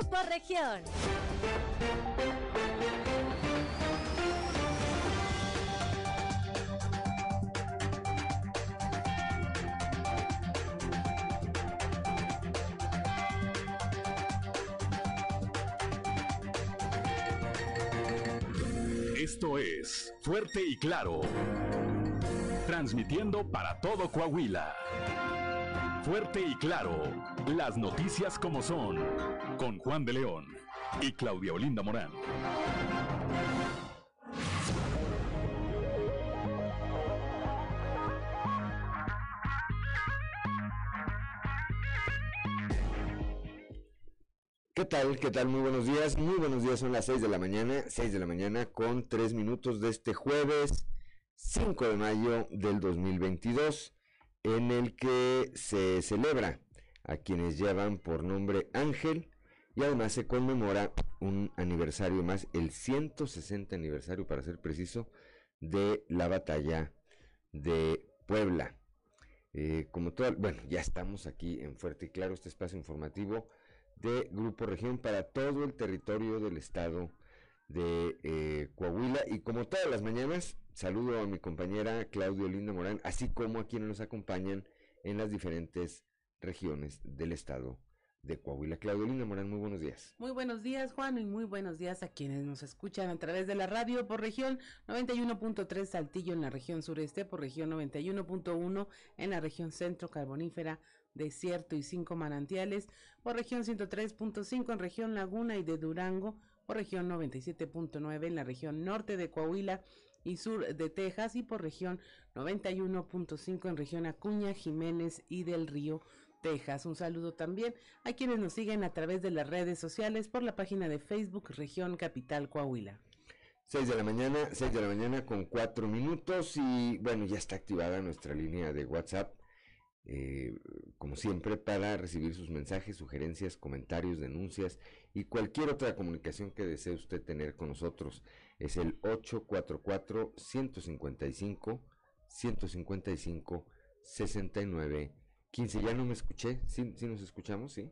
Grupo Región. Esto es Fuerte y Claro. Transmitiendo para todo Coahuila. Fuerte y Claro. Las noticias como son. Con Juan de León y Claudia Olinda Morán. ¿Qué tal? ¿Qué tal? Muy buenos días. Muy buenos días. Son las 6 de la mañana. 6 de la mañana con 3 minutos de este jueves 5 de mayo del 2022 en el que se celebra a quienes llevan por nombre Ángel y además se conmemora un aniversario más, el 160 aniversario para ser preciso, de la batalla de Puebla. Eh, como todo, bueno, ya estamos aquí en Fuerte y Claro, este espacio informativo de Grupo Región para todo el territorio del estado de eh, Coahuila. Y como todas las mañanas, saludo a mi compañera Claudio Linda Morán, así como a quienes nos acompañan en las diferentes regiones del estado de Coahuila. Claudio Linda Morán, muy buenos días. Muy buenos días, Juan, y muy buenos días a quienes nos escuchan a través de la radio por región 91.3 Saltillo en la región sureste, por región 91.1 en la región centro carbonífera Desierto y cinco manantiales, por región 103.5 en región Laguna y de Durango, por región 97.9 en la región norte de Coahuila y sur de Texas y por región 91.5 en región Acuña, Jiménez y del Río, Texas. Un saludo también a quienes nos siguen a través de las redes sociales por la página de Facebook Región Capital Coahuila. 6 de la mañana, 6 de la mañana con 4 minutos y bueno, ya está activada nuestra línea de WhatsApp eh, como siempre, para recibir sus mensajes, sugerencias, comentarios, denuncias y cualquier otra comunicación que desee usted tener con nosotros. Es el 844-155-155-69. 15, ya no me escuché, ¿sí, sí nos escuchamos? Sí.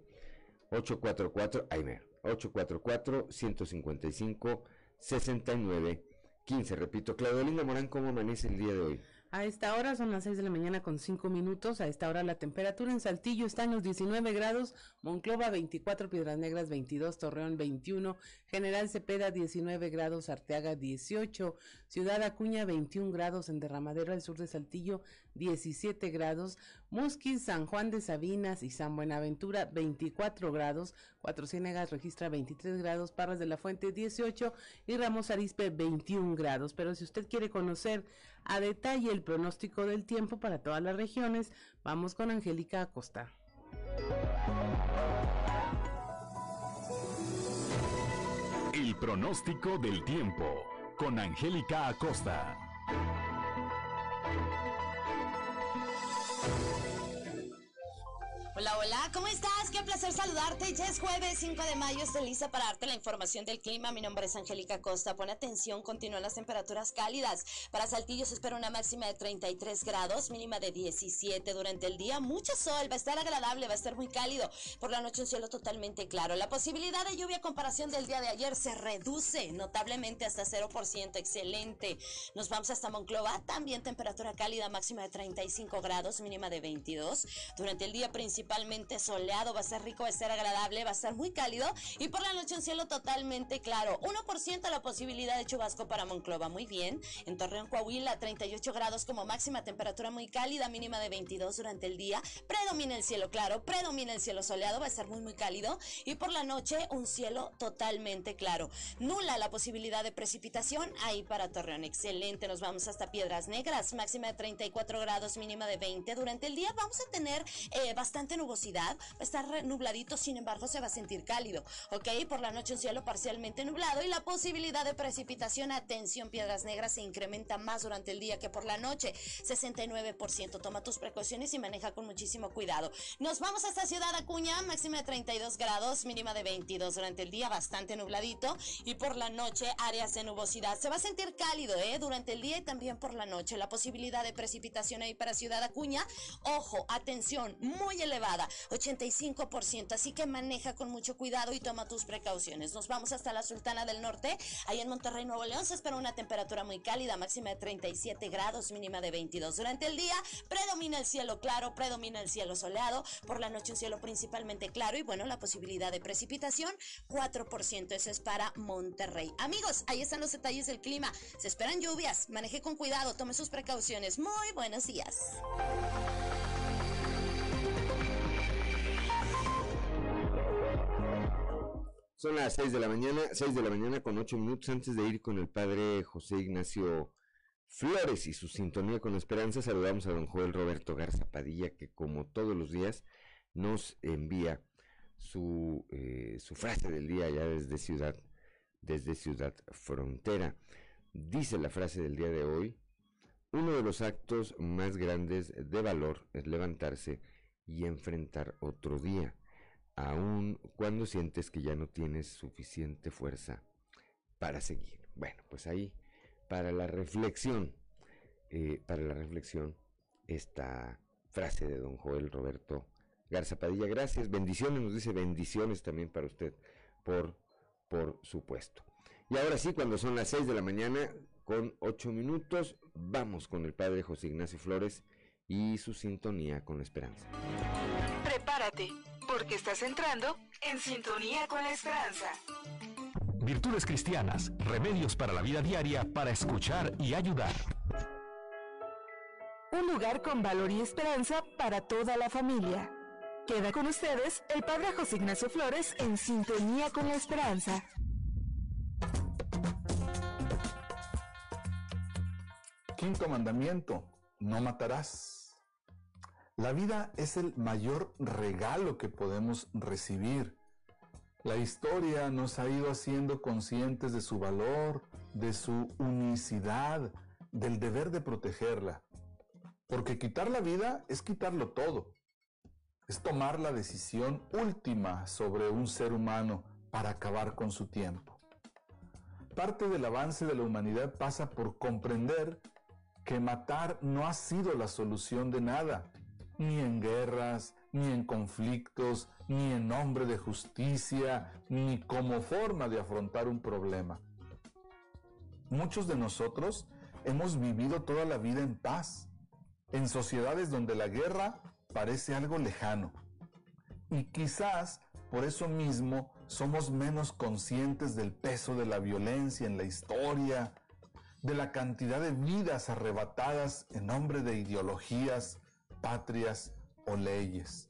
844, ahí me 844-155-69. 15, repito, Claudio Linda Morán, ¿cómo amanece el día de hoy? A esta hora son las 6 de la mañana con 5 minutos. A esta hora la temperatura en Saltillo está en los 19 grados, Monclova 24, Piedras Negras 22, Torreón 21, General Cepeda 19 grados, Arteaga 18, Ciudad Acuña 21 grados, en Derramadero al sur de Saltillo 17 grados, Musquis, San Juan de Sabinas y San Buenaventura 24 grados, Cuatro Ciénegas registra 23 grados, Parras de la Fuente 18 y Ramos Arispe 21 grados. Pero si usted quiere conocer a detalle el pronóstico del tiempo para todas las regiones, vamos con Angélica Acosta. El pronóstico del tiempo con Angélica Acosta. Hola, hola, ¿cómo estás? Qué placer saludarte. Ya es jueves 5 de mayo, estoy lista para darte la información del clima. Mi nombre es Angélica Costa. Pon atención, continúan las temperaturas cálidas. Para Saltillo se espera una máxima de 33 grados, mínima de 17 durante el día. Mucho sol, va a estar agradable, va a estar muy cálido. Por la noche un cielo totalmente claro. La posibilidad de lluvia a comparación del día de ayer se reduce notablemente hasta 0%. Excelente. Nos vamos hasta Monclova, también temperatura cálida, máxima de 35 grados, mínima de 22. Durante el día principal principalmente soleado, va a ser rico, va a ser agradable, va a ser muy cálido y por la noche un cielo totalmente claro. 1% la posibilidad de chubasco para Monclova, muy bien. En Torreón, Coahuila, 38 grados como máxima, temperatura muy cálida, mínima de 22 durante el día. Predomina el cielo claro, predomina el cielo soleado, va a ser muy muy cálido y por la noche un cielo totalmente claro. Nula la posibilidad de precipitación ahí para Torreón. Excelente, nos vamos hasta Piedras Negras, máxima de 34 grados, mínima de 20. Durante el día vamos a tener eh, bastante nubosidad, va a estar nubladito, sin embargo se va a sentir cálido, ¿ok? Por la noche un cielo parcialmente nublado y la posibilidad de precipitación, atención, piedras negras se incrementa más durante el día que por la noche, 69%. Toma tus precauciones y maneja con muchísimo cuidado. Nos vamos a esta ciudad Acuña, máxima de 32 grados, mínima de 22 durante el día, bastante nubladito y por la noche áreas de nubosidad. Se va a sentir cálido, ¿eh? Durante el día y también por la noche. La posibilidad de precipitación ahí para Ciudad Acuña, ojo, atención, muy elevada 85%, así que maneja con mucho cuidado y toma tus precauciones. Nos vamos hasta la Sultana del Norte, ahí en Monterrey, Nuevo León, se espera una temperatura muy cálida, máxima de 37 grados, mínima de 22. Durante el día predomina el cielo claro, predomina el cielo soleado, por la noche un cielo principalmente claro y bueno, la posibilidad de precipitación 4%, eso es para Monterrey. Amigos, ahí están los detalles del clima, se esperan lluvias, maneje con cuidado, tome sus precauciones. Muy buenos días. Son las 6 de la mañana, 6 de la mañana con 8 minutos antes de ir con el padre José Ignacio Flores y su sintonía con esperanza. Saludamos a don Joel Roberto Garza Padilla que como todos los días nos envía su, eh, su frase del día ya desde Ciudad, desde Ciudad Frontera. Dice la frase del día de hoy, uno de los actos más grandes de valor es levantarse y enfrentar otro día aun cuando sientes que ya no tienes suficiente fuerza para seguir. Bueno, pues ahí, para la reflexión, eh, para la reflexión, esta frase de don Joel Roberto Garza Padilla. Gracias, bendiciones, nos dice bendiciones también para usted, por, por supuesto. Y ahora sí, cuando son las 6 de la mañana, con 8 minutos, vamos con el padre José Ignacio Flores y su sintonía con la esperanza. Prepárate porque estás entrando en sintonía con la esperanza. Virtudes cristianas, remedios para la vida diaria para escuchar y ayudar. Un lugar con valor y esperanza para toda la familia. Queda con ustedes el Padre José Ignacio Flores en sintonía con la esperanza. Quinto mandamiento, no matarás. La vida es el mayor regalo que podemos recibir. La historia nos ha ido haciendo conscientes de su valor, de su unicidad, del deber de protegerla. Porque quitar la vida es quitarlo todo. Es tomar la decisión última sobre un ser humano para acabar con su tiempo. Parte del avance de la humanidad pasa por comprender que matar no ha sido la solución de nada ni en guerras, ni en conflictos, ni en nombre de justicia, ni como forma de afrontar un problema. Muchos de nosotros hemos vivido toda la vida en paz, en sociedades donde la guerra parece algo lejano. Y quizás por eso mismo somos menos conscientes del peso de la violencia en la historia, de la cantidad de vidas arrebatadas en nombre de ideologías, patrias o leyes.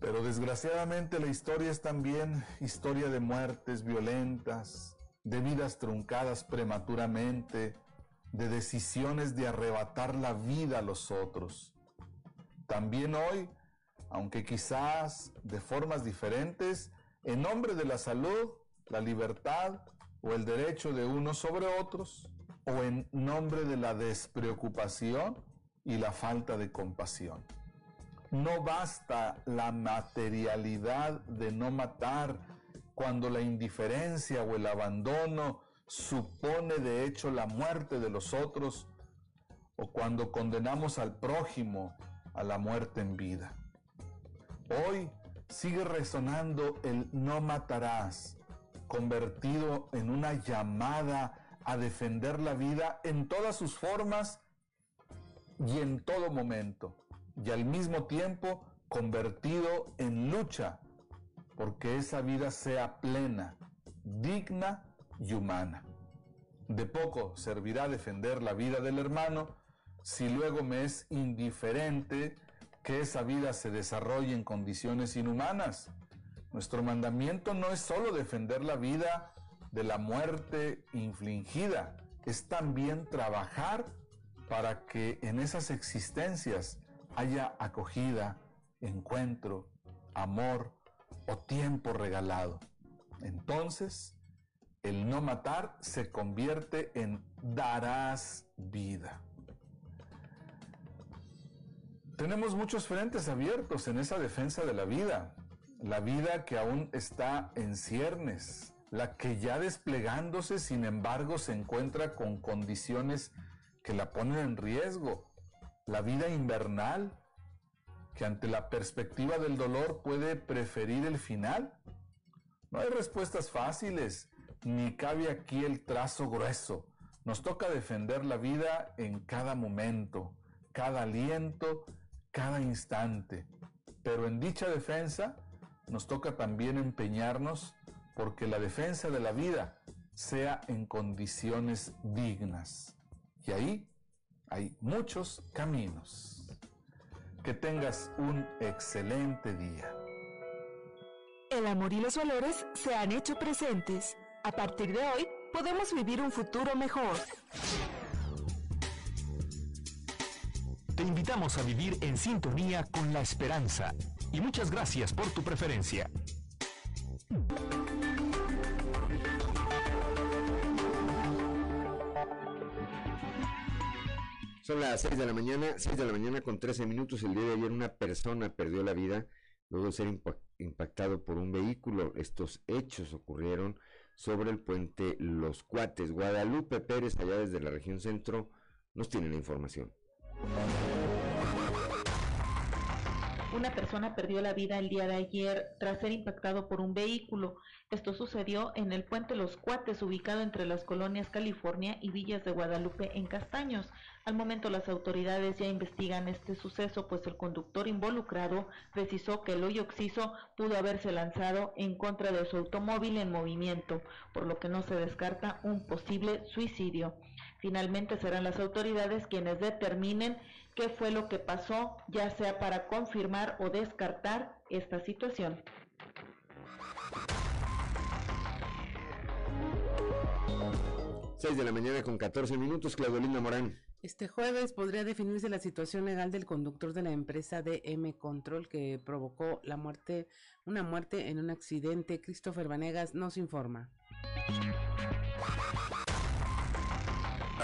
Pero desgraciadamente la historia es también historia de muertes violentas, de vidas truncadas prematuramente, de decisiones de arrebatar la vida a los otros. También hoy, aunque quizás de formas diferentes, en nombre de la salud, la libertad o el derecho de unos sobre otros, o en nombre de la despreocupación, y la falta de compasión. No basta la materialidad de no matar cuando la indiferencia o el abandono supone de hecho la muerte de los otros o cuando condenamos al prójimo a la muerte en vida. Hoy sigue resonando el no matarás, convertido en una llamada a defender la vida en todas sus formas y en todo momento, y al mismo tiempo convertido en lucha, porque esa vida sea plena, digna y humana. De poco servirá defender la vida del hermano si luego me es indiferente que esa vida se desarrolle en condiciones inhumanas. Nuestro mandamiento no es solo defender la vida de la muerte infligida, es también trabajar para que en esas existencias haya acogida, encuentro, amor o tiempo regalado. Entonces, el no matar se convierte en darás vida. Tenemos muchos frentes abiertos en esa defensa de la vida, la vida que aún está en ciernes, la que ya desplegándose, sin embargo, se encuentra con condiciones que la ponen en riesgo. La vida invernal, que ante la perspectiva del dolor puede preferir el final? No hay respuestas fáciles, ni cabe aquí el trazo grueso. Nos toca defender la vida en cada momento, cada aliento, cada instante. Pero en dicha defensa nos toca también empeñarnos porque la defensa de la vida sea en condiciones dignas. Y ahí hay muchos caminos. Que tengas un excelente día. El amor y los valores se han hecho presentes. A partir de hoy, podemos vivir un futuro mejor. Te invitamos a vivir en sintonía con la esperanza y muchas gracias por tu preferencia. Son las 6 de la mañana, 6 de la mañana con 13 minutos. El día de ayer una persona perdió la vida luego de ser impactado por un vehículo. Estos hechos ocurrieron sobre el puente Los Cuates. Guadalupe Pérez, allá desde la región centro, nos tiene la información. Una persona perdió la vida el día de ayer tras ser impactado por un vehículo. Esto sucedió en el puente Los Cuates, ubicado entre las colonias California y Villas de Guadalupe en Castaños. Al momento las autoridades ya investigan este suceso, pues el conductor involucrado precisó que el hoyo oxiso pudo haberse lanzado en contra de su automóvil en movimiento, por lo que no se descarta un posible suicidio. Finalmente serán las autoridades quienes determinen qué fue lo que pasó, ya sea para confirmar o descartar esta situación. Seis de la mañana con 14 minutos, Claudelina Morán. Este jueves podría definirse la situación legal del conductor de la empresa DM Control que provocó la muerte, una muerte en un accidente. Christopher Vanegas nos informa.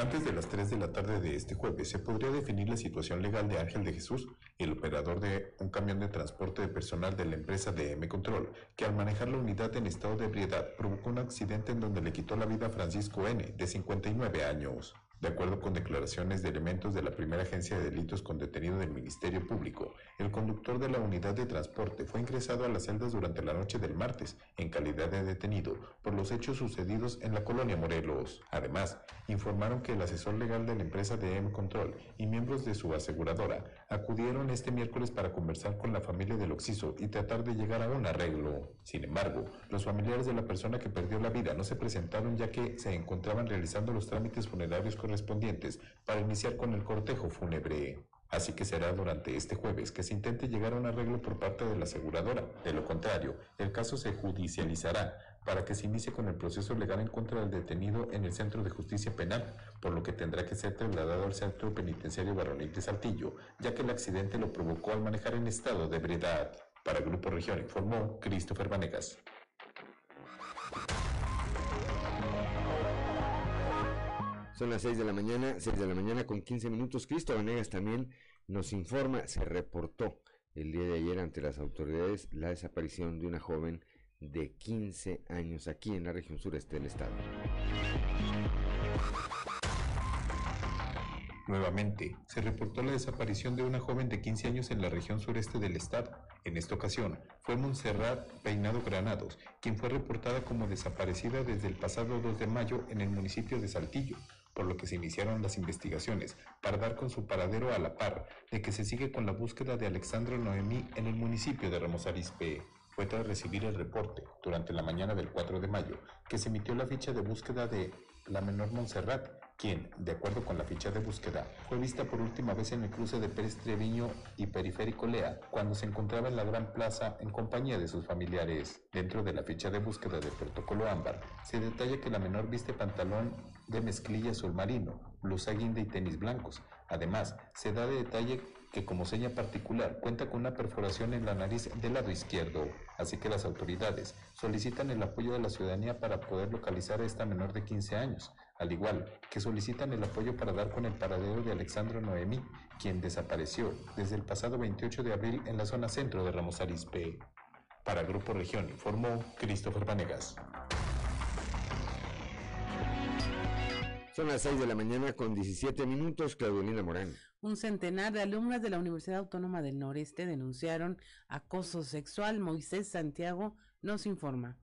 Antes de las 3 de la tarde de este jueves se podría definir la situación legal de Ángel de Jesús, el operador de un camión de transporte de personal de la empresa DM Control, que al manejar la unidad en estado de ebriedad provocó un accidente en donde le quitó la vida a Francisco N., de 59 años. De acuerdo con declaraciones de elementos de la primera agencia de delitos con detenido del Ministerio Público, el conductor de la unidad de transporte fue ingresado a las celdas durante la noche del martes, en calidad de detenido, por los hechos sucedidos en la colonia Morelos. Además, informaron que el asesor legal de la empresa de M Control y miembros de su aseguradora acudieron este miércoles para conversar con la familia del Oxiso y tratar de llegar a un arreglo. Sin embargo, los familiares de la persona que perdió la vida no se presentaron ya que se encontraban realizando los trámites funerarios correspondientes para iniciar con el cortejo fúnebre. Así que será durante este jueves que se intente llegar a un arreglo por parte de la aseguradora. De lo contrario, el caso se judicializará para que se inicie con el proceso legal en contra del detenido en el Centro de Justicia Penal, por lo que tendrá que ser trasladado al Centro Penitenciario Varonil de Saltillo, ya que el accidente lo provocó al manejar en estado de ebriedad. Para Grupo Región informó Christopher Vanegas. Son las 6 de la mañana, 6 de la mañana con 15 minutos. Cristo Vanegas también nos informa, se reportó el día de ayer ante las autoridades la desaparición de una joven de 15 años aquí en la región sureste del estado. Nuevamente, se reportó la desaparición de una joven de 15 años en la región sureste del estado. En esta ocasión, fue Montserrat Peinado Granados, quien fue reportada como desaparecida desde el pasado 2 de mayo en el municipio de Saltillo, por lo que se iniciaron las investigaciones para dar con su paradero a la par de que se sigue con la búsqueda de Alexandra Noemí en el municipio de Ramos Arizpe. Fue tras recibir el reporte, durante la mañana del 4 de mayo, que se emitió la ficha de búsqueda de la menor Montserrat, quien, de acuerdo con la ficha de búsqueda, fue vista por última vez en el cruce de Pérez Treviño y Periférico Lea, cuando se encontraba en la Gran Plaza en compañía de sus familiares. Dentro de la ficha de búsqueda del protocolo ámbar, se detalla que la menor viste pantalón de mezclilla azul marino, blusa guinda y tenis blancos. Además, se da de detalle que como seña particular cuenta con una perforación en la nariz del lado izquierdo, así que las autoridades solicitan el apoyo de la ciudadanía para poder localizar a esta menor de 15 años, al igual que solicitan el apoyo para dar con el paradero de Alexandro Noemí, quien desapareció desde el pasado 28 de abril en la zona centro de Ramos Arizpe. Para Grupo Región informó Christopher Vanegas. Son las 6 de la mañana con 17 minutos, Claudelina Morán. Un centenar de alumnas de la Universidad Autónoma del Noreste denunciaron acoso sexual. Moisés Santiago nos informa.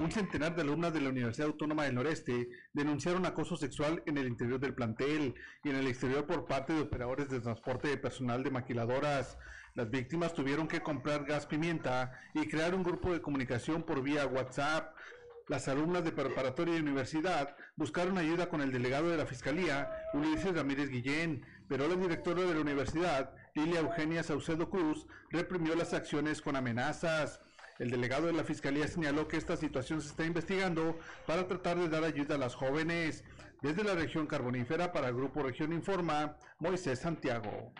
Un centenar de alumnas de la Universidad Autónoma del Noreste denunciaron acoso sexual en el interior del plantel y en el exterior por parte de operadores de transporte de personal de maquiladoras. Las víctimas tuvieron que comprar gas pimienta y crear un grupo de comunicación por vía WhatsApp. Las alumnas de preparatoria y universidad buscaron ayuda con el delegado de la Fiscalía, Ulises Ramírez Guillén, pero la directora de la universidad, Lilia Eugenia Saucedo Cruz, reprimió las acciones con amenazas. El delegado de la Fiscalía señaló que esta situación se está investigando para tratar de dar ayuda a las jóvenes. Desde la región carbonífera para el Grupo Región Informa, Moisés Santiago.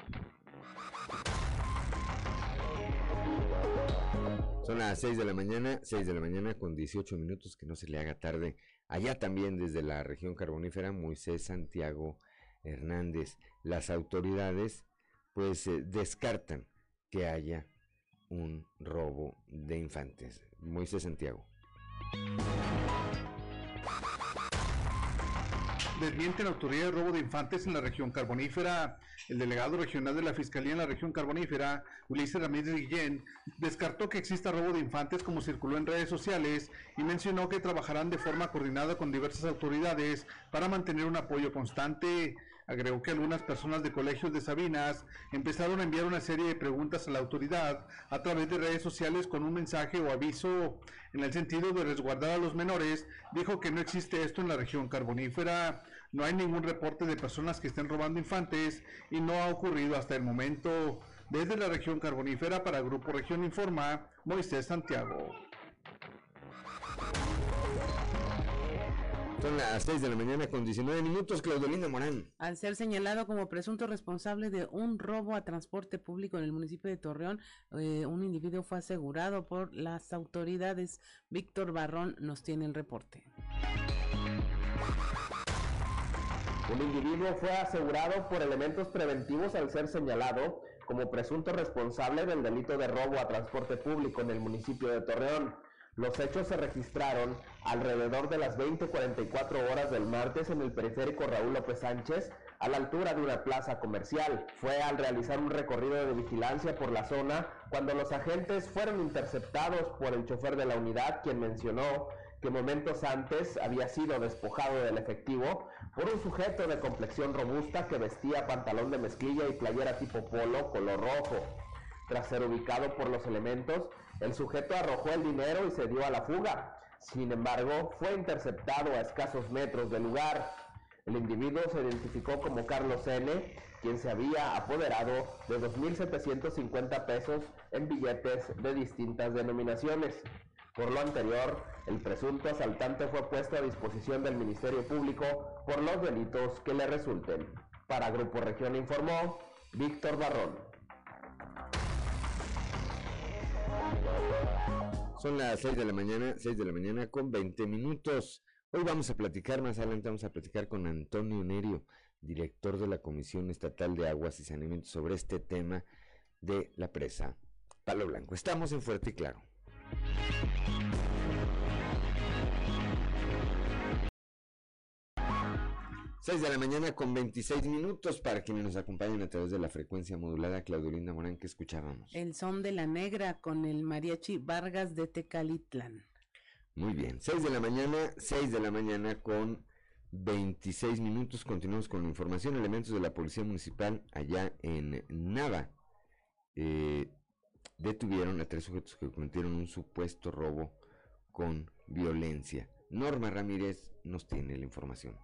Son las 6 de la mañana, 6 de la mañana con 18 minutos, que no se le haga tarde. Allá también desde la región carbonífera, Moisés Santiago Hernández. Las autoridades pues eh, descartan que haya un robo de infantes. Moisés Santiago. Desmiente la autoridad de robo de infantes en la región carbonífera. El delegado regional de la Fiscalía en la región carbonífera, Ulises Ramírez Guillén, descartó que exista robo de infantes como circuló en redes sociales y mencionó que trabajarán de forma coordinada con diversas autoridades para mantener un apoyo constante. Agregó que algunas personas de colegios de Sabinas empezaron a enviar una serie de preguntas a la autoridad a través de redes sociales con un mensaje o aviso en el sentido de resguardar a los menores. Dijo que no existe esto en la región carbonífera. No hay ningún reporte de personas que estén robando infantes y no ha ocurrido hasta el momento. Desde la región carbonífera para Grupo Región Informa, Moisés Santiago. Son las 6 de la mañana con 19 minutos, Claudelina Morán. Al ser señalado como presunto responsable de un robo a transporte público en el municipio de Torreón, eh, un individuo fue asegurado por las autoridades. Víctor Barrón nos tiene el reporte. Un individuo fue asegurado por elementos preventivos al ser señalado como presunto responsable del delito de robo a transporte público en el municipio de Torreón. Los hechos se registraron alrededor de las 20:44 horas del martes en el periférico Raúl López Sánchez, a la altura de una plaza comercial. Fue al realizar un recorrido de vigilancia por la zona cuando los agentes fueron interceptados por el chofer de la unidad, quien mencionó que momentos antes había sido despojado del efectivo por un sujeto de complexión robusta que vestía pantalón de mezclilla y playera tipo polo color rojo. Tras ser ubicado por los elementos, el sujeto arrojó el dinero y se dio a la fuga. Sin embargo, fue interceptado a escasos metros del lugar. El individuo se identificó como Carlos N., quien se había apoderado de 2.750 pesos en billetes de distintas denominaciones. Por lo anterior, el presunto asaltante fue puesto a disposición del Ministerio Público por los delitos que le resulten. Para Grupo Región informó Víctor Barrón. Son las 6 de la mañana, 6 de la mañana con 20 minutos. Hoy vamos a platicar, más adelante vamos a platicar con Antonio Nerio, director de la Comisión Estatal de Aguas y Saneamiento, sobre este tema de la presa Palo Blanco. Estamos en Fuerte y Claro. 6 de la mañana con 26 minutos para quienes nos acompañan a través de la frecuencia modulada. Claudelina Morán, que escuchábamos? El son de la negra con el mariachi Vargas de Tecalitlán. Muy bien, 6 de la mañana, 6 de la mañana con 26 minutos. Continuamos con la información. Elementos de la Policía Municipal allá en Nava eh, detuvieron a tres sujetos que cometieron un supuesto robo con violencia. Norma Ramírez nos tiene la información.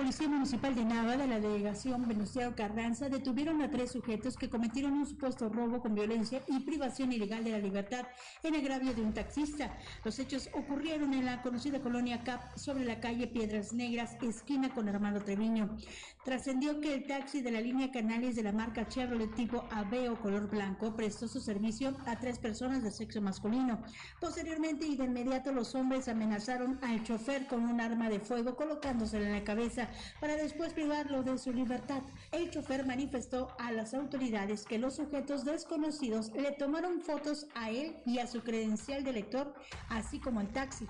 Policía Municipal de Nava, de la delegación Venustiano Carranza, detuvieron a tres sujetos que cometieron un supuesto robo con violencia y privación ilegal de la libertad en agravio de un taxista. Los hechos ocurrieron en la conocida colonia CAP sobre la calle Piedras Negras, esquina con Armando Treviño. Trascendió que el taxi de la línea Canales de la marca Chevrolet tipo Aveo color blanco prestó su servicio a tres personas de sexo masculino. Posteriormente y de inmediato los hombres amenazaron al chofer con un arma de fuego colocándose en la cabeza Para después privarlo de su libertad. El chofer manifestó a las autoridades que los sujetos desconocidos le tomaron fotos a él y a su credencial de lector, así como el taxi.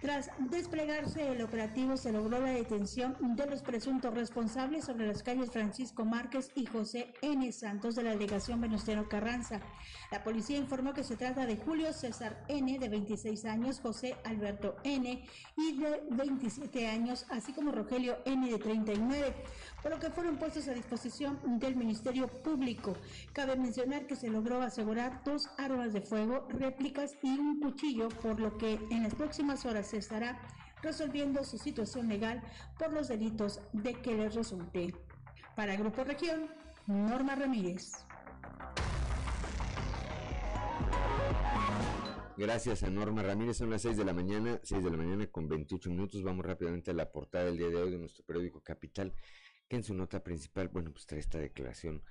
Tras desplegarse el operativo, se logró la detención de los presuntos responsables sobre las calles Francisco Márquez y José N. Santos de la delegación Venustiano Carranza. La policía informó que se trata de Julio César N., de 26 años, José Alberto N., y de 27 años, así como Rogelio N., de 39, por lo que fueron puestos a disposición del Ministerio Público. Cabe mencionar que se logró asegurar dos armas de fuego, réplicas y un cuchillo, por lo que en las próximas horas se estará resolviendo su situación legal por los delitos de que les resulte. Para Grupo Región, Norma Ramírez. Gracias a Norma Ramírez, son las 6 de la mañana, 6 de la mañana con 28 minutos. Vamos rápidamente a la portada del día de hoy de nuestro periódico Capital, que en su nota principal, bueno, pues trae esta declaración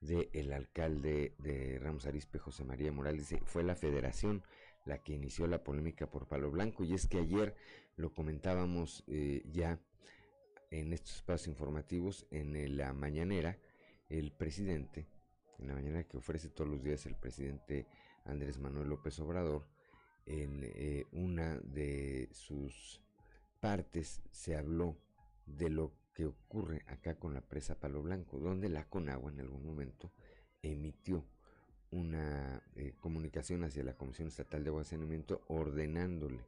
del alcalde de Ramos Arizpe, José María Morales, dice, fue la federación la que inició la polémica por Palo Blanco, y es que ayer lo comentábamos eh, ya en estos espacios informativos, en la mañanera, el presidente, en la mañana que ofrece todos los días el presidente Andrés Manuel López Obrador, en eh, una de sus partes se habló de lo que ocurre acá con la presa Palo Blanco, donde la Conagua en algún momento emitió una eh, comunicación hacia la Comisión Estatal de Agua Saneamiento ordenándole,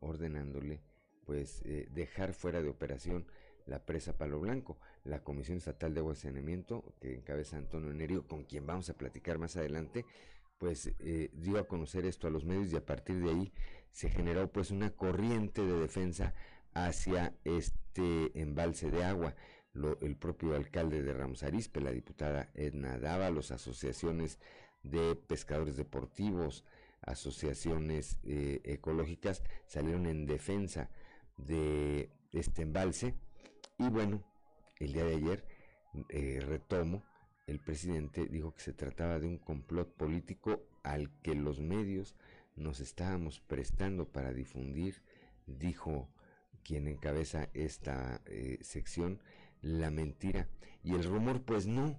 ordenándole pues eh, dejar fuera de operación la presa Palo Blanco. La Comisión Estatal de Agua Saneamiento, que encabeza Antonio Nerio, con quien vamos a platicar más adelante, pues eh, dio a conocer esto a los medios y a partir de ahí se generó pues una corriente de defensa hacia este embalse de agua. el propio alcalde de Ramos Arizpe, la diputada Edna Dávalos, asociaciones de pescadores deportivos, asociaciones eh, ecológicas salieron en defensa de este embalse y bueno, el día de ayer eh, retomo el presidente dijo que se trataba de un complot político al que los medios nos estábamos prestando para difundir, dijo quien encabeza esta eh, sección, la mentira. Y el rumor, pues no,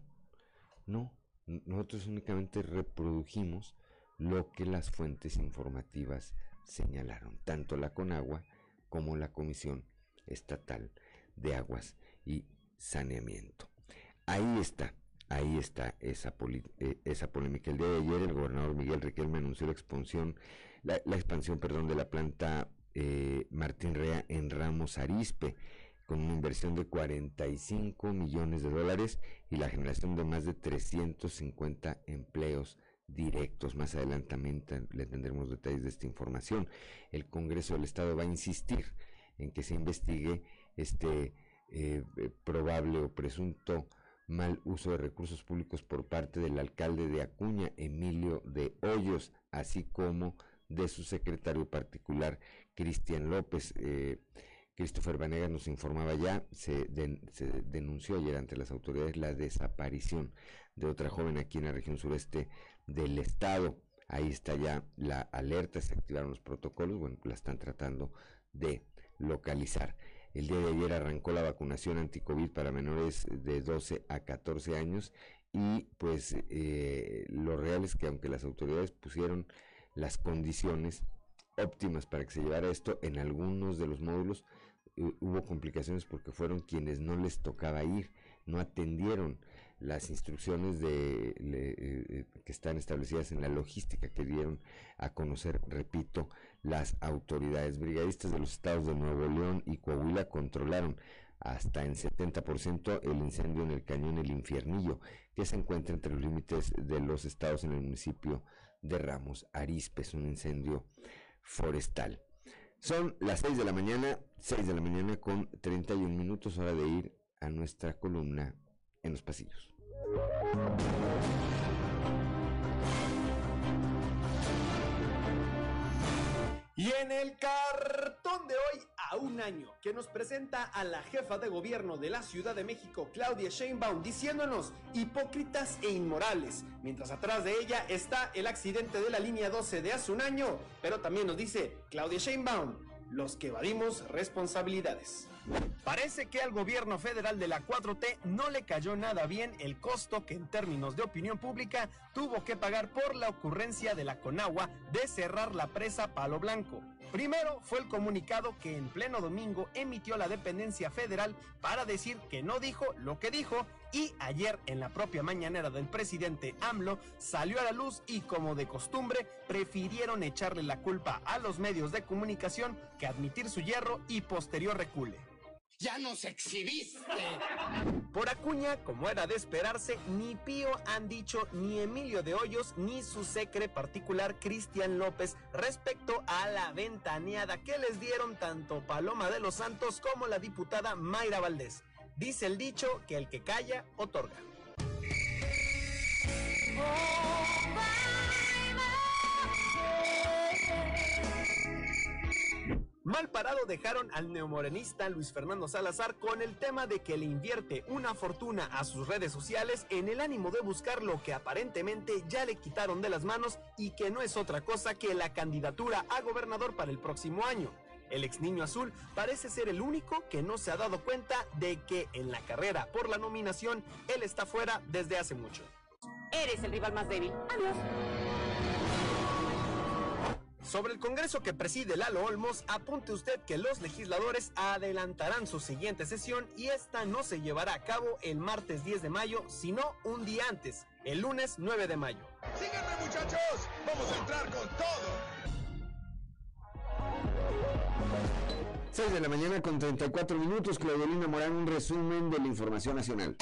no, nosotros únicamente reprodujimos lo que las fuentes informativas señalaron, tanto la CONAGUA como la Comisión Estatal de Aguas y Saneamiento. Ahí está, Ahí está esa, eh, esa polémica. El día de ayer el gobernador Miguel Riquelme anunció la expansión, la, expansión perdón, de la planta eh, Martín Rea en Ramos Arispe, con una inversión de 45 millones de dólares y la generación de más de 350 empleos directos. Más adelante le tendremos detalles de esta información. El Congreso del Estado va a insistir en que se investigue este eh, probable o presunto mal uso de recursos públicos por parte del alcalde de Acuña, Emilio de Hoyos, así como de su secretario particular, Cristian López. Eh, Christopher Vanegas nos informaba ya, se, denunció ayer ante las autoridades la desaparición de otra joven aquí en la región sureste del estado. Ahí está ya la alerta, se activaron los protocolos, bueno, la están tratando de localizar. El día de ayer arrancó la vacunación anti-COVID para menores de 12 a 14 años y pues eh, lo real es que aunque las autoridades pusieron las condiciones óptimas para que se llevara esto, en algunos de los módulos hubo complicaciones porque fueron quienes no les tocaba ir, no atendieron las instrucciones de, eh, eh, que están establecidas en la logística que dieron a conocer, repito, las autoridades brigadistas de los estados de Nuevo León y Coahuila controlaron hasta en 70% el incendio en el cañón El Infiernillo, que se encuentra entre los límites de los estados en el municipio de Ramos Arizpe, es un incendio forestal. Son las 6 de la mañana, 6 de la mañana con 31 minutos, hora de ir a nuestra columna en los pasillos. Y en el cartón de hoy, a un año, que nos presenta a la jefa de gobierno de la Ciudad de México, Claudia Sheinbaum, diciéndonos hipócritas e inmorales, mientras atrás de ella está el accidente de la línea 12 de hace un año, pero también nos dice Claudia Sheinbaum, los que evadimos responsabilidades. Parece que al gobierno federal de la 4T no le cayó nada bien el costo que en términos de opinión pública tuvo que pagar por la ocurrencia de la Conagua de cerrar la presa Palo Blanco. Primero fue el comunicado que en pleno domingo emitió la dependencia federal para decir que no dijo lo que dijo y ayer en la propia mañanera del presidente AMLO salió a la luz y como de costumbre prefirieron echarle la culpa a los medios de comunicación que admitir su hierro y posterior recule. ¡Ya nos exhibiste! Por Acuña, como era de esperarse, ni Pío han dicho ni Emilio de Hoyos ni su secre particular Cristian López respecto a la ventaneada que les dieron tanto Paloma de los Santos como la diputada Mayra Valdés. Dice el dicho que el que calla, otorga. Mal parado dejaron al neomorenista Luis Fernando Salazar con el tema de que le invierte una fortuna a sus redes sociales en el ánimo de buscar lo que aparentemente ya le quitaron de las manos y que no es otra cosa que la candidatura a gobernador para el próximo año. El ex niño azul parece ser el único que no se ha dado cuenta de que en la carrera por la nominación él está fuera desde hace mucho. Eres el rival más débil. Adiós. Sobre el Congreso que preside Lalo Olmos, apunte usted que los legisladores adelantarán su siguiente sesión y esta no se llevará a cabo el martes 10 de mayo, sino un día antes, el lunes 9 de mayo. ¡Síganme muchachos! ¡Vamos a entrar con todo! 6 de la mañana con 34 minutos, Claudelina Morán, un resumen de la información nacional.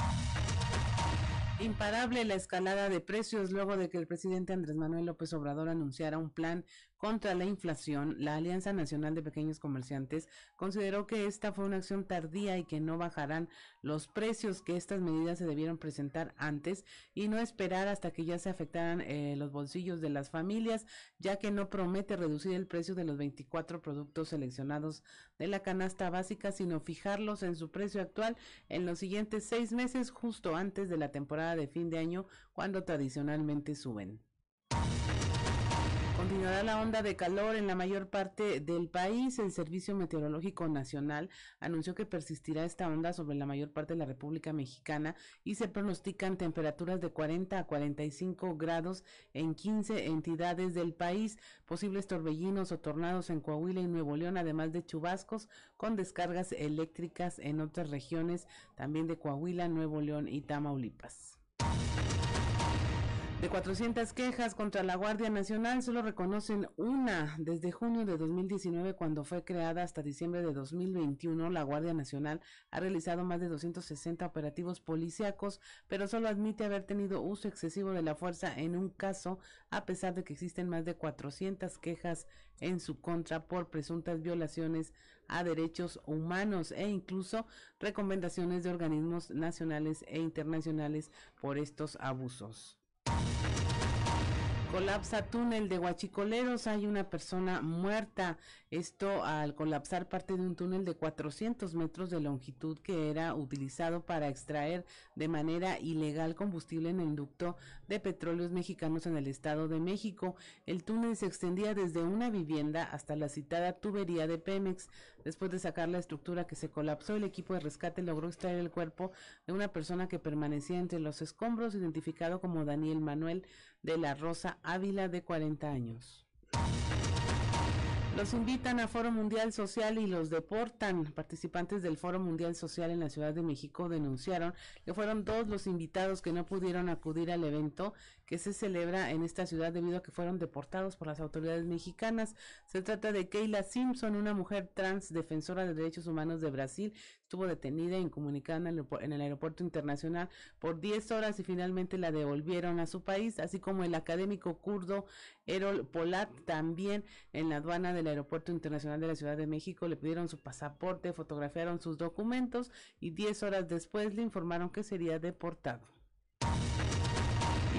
Imparable la escalada de precios luego de que el presidente Andrés Manuel López Obrador anunciara un plan contra la inflación, la Alianza Nacional de Pequeños Comerciantes consideró que esta fue una acción tardía y que no bajarán los precios, que estas medidas se debieron presentar antes y no esperar hasta que ya se afectaran eh, los bolsillos de las familias, ya que no promete reducir el precio de los 24 productos seleccionados de la canasta básica, sino fijarlos en su precio actual en los siguientes seis meses, justo antes de la temporada de fin de año, cuando tradicionalmente suben. Continuará la onda de calor en la mayor parte del país. El Servicio Meteorológico Nacional anunció que persistirá esta onda sobre la mayor parte de la República Mexicana y se pronostican temperaturas de 40 a 45 grados en 15 entidades del país, posibles torbellinos o tornados en Coahuila y Nuevo León, además de chubascos con descargas eléctricas en otras regiones, también de Coahuila, Nuevo León y Tamaulipas. De 400 quejas contra la Guardia Nacional, solo reconocen una desde junio de 2019, cuando fue creada hasta diciembre de 2021. La Guardia Nacional ha realizado más de 260 operativos policíacos, pero solo admite haber tenido uso excesivo de la fuerza en un caso, a pesar de que existen más de 400 quejas en su contra por presuntas violaciones a derechos humanos e incluso recomendaciones de organismos nacionales e internacionales por estos abusos. Colapsa túnel de Huachicoleros, hay una persona muerta. Esto al colapsar parte de un túnel de 400 metros de longitud que era utilizado para extraer de manera ilegal combustible en el ducto de petróleos mexicanos en el Estado de México. El túnel se extendía desde una vivienda hasta la citada tubería de Pemex. Después de sacar la estructura que se colapsó, el equipo de rescate logró extraer el cuerpo de una persona que permanecía entre los escombros, identificado como Daniel Manuel de la Rosa Ávila, de 40 años. Los invitan a Foro Mundial Social y los deportan. Participantes del Foro Mundial Social en la Ciudad de México denunciaron que fueron dos los invitados que no pudieron acudir al evento que se celebra en esta ciudad debido a que fueron deportados por las autoridades mexicanas. Se trata de Keila Simpson, una mujer trans defensora de derechos humanos de Brasil. Estuvo detenida e incomunicada en el aeropuerto internacional por 10 horas y finalmente la devolvieron a su país, así como el académico kurdo Erol Polat también en la aduana del Aeropuerto Internacional de la Ciudad de México le pidieron su pasaporte, fotografiaron sus documentos y 10 horas después le informaron que sería deportado.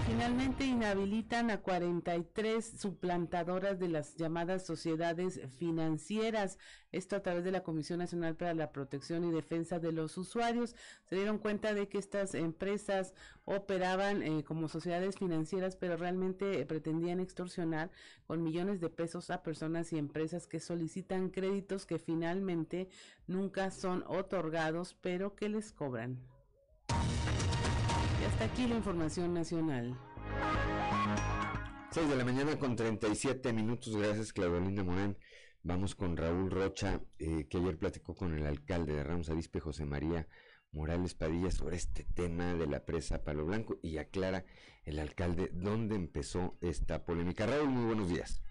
Finalmente inhabilitan a 43 suplantadoras de las llamadas sociedades financieras. Esto a través de la Comisión Nacional para la Protección y Defensa de los Usuarios. Se dieron cuenta de que estas empresas operaban eh, como sociedades financieras, pero realmente eh, pretendían extorsionar con millones de pesos a personas y empresas que solicitan créditos que finalmente nunca son otorgados, pero que les cobran. Hasta aquí la información nacional. 6 de la mañana con 37 minutos. Gracias, Claudelina Morán. Vamos con Raúl Rocha, eh, que ayer platicó con el alcalde de Ramos Arispe, José María Morales Padilla, sobre este tema de la presa Palo Blanco y aclara el alcalde dónde empezó esta polémica. Raúl, muy buenos días.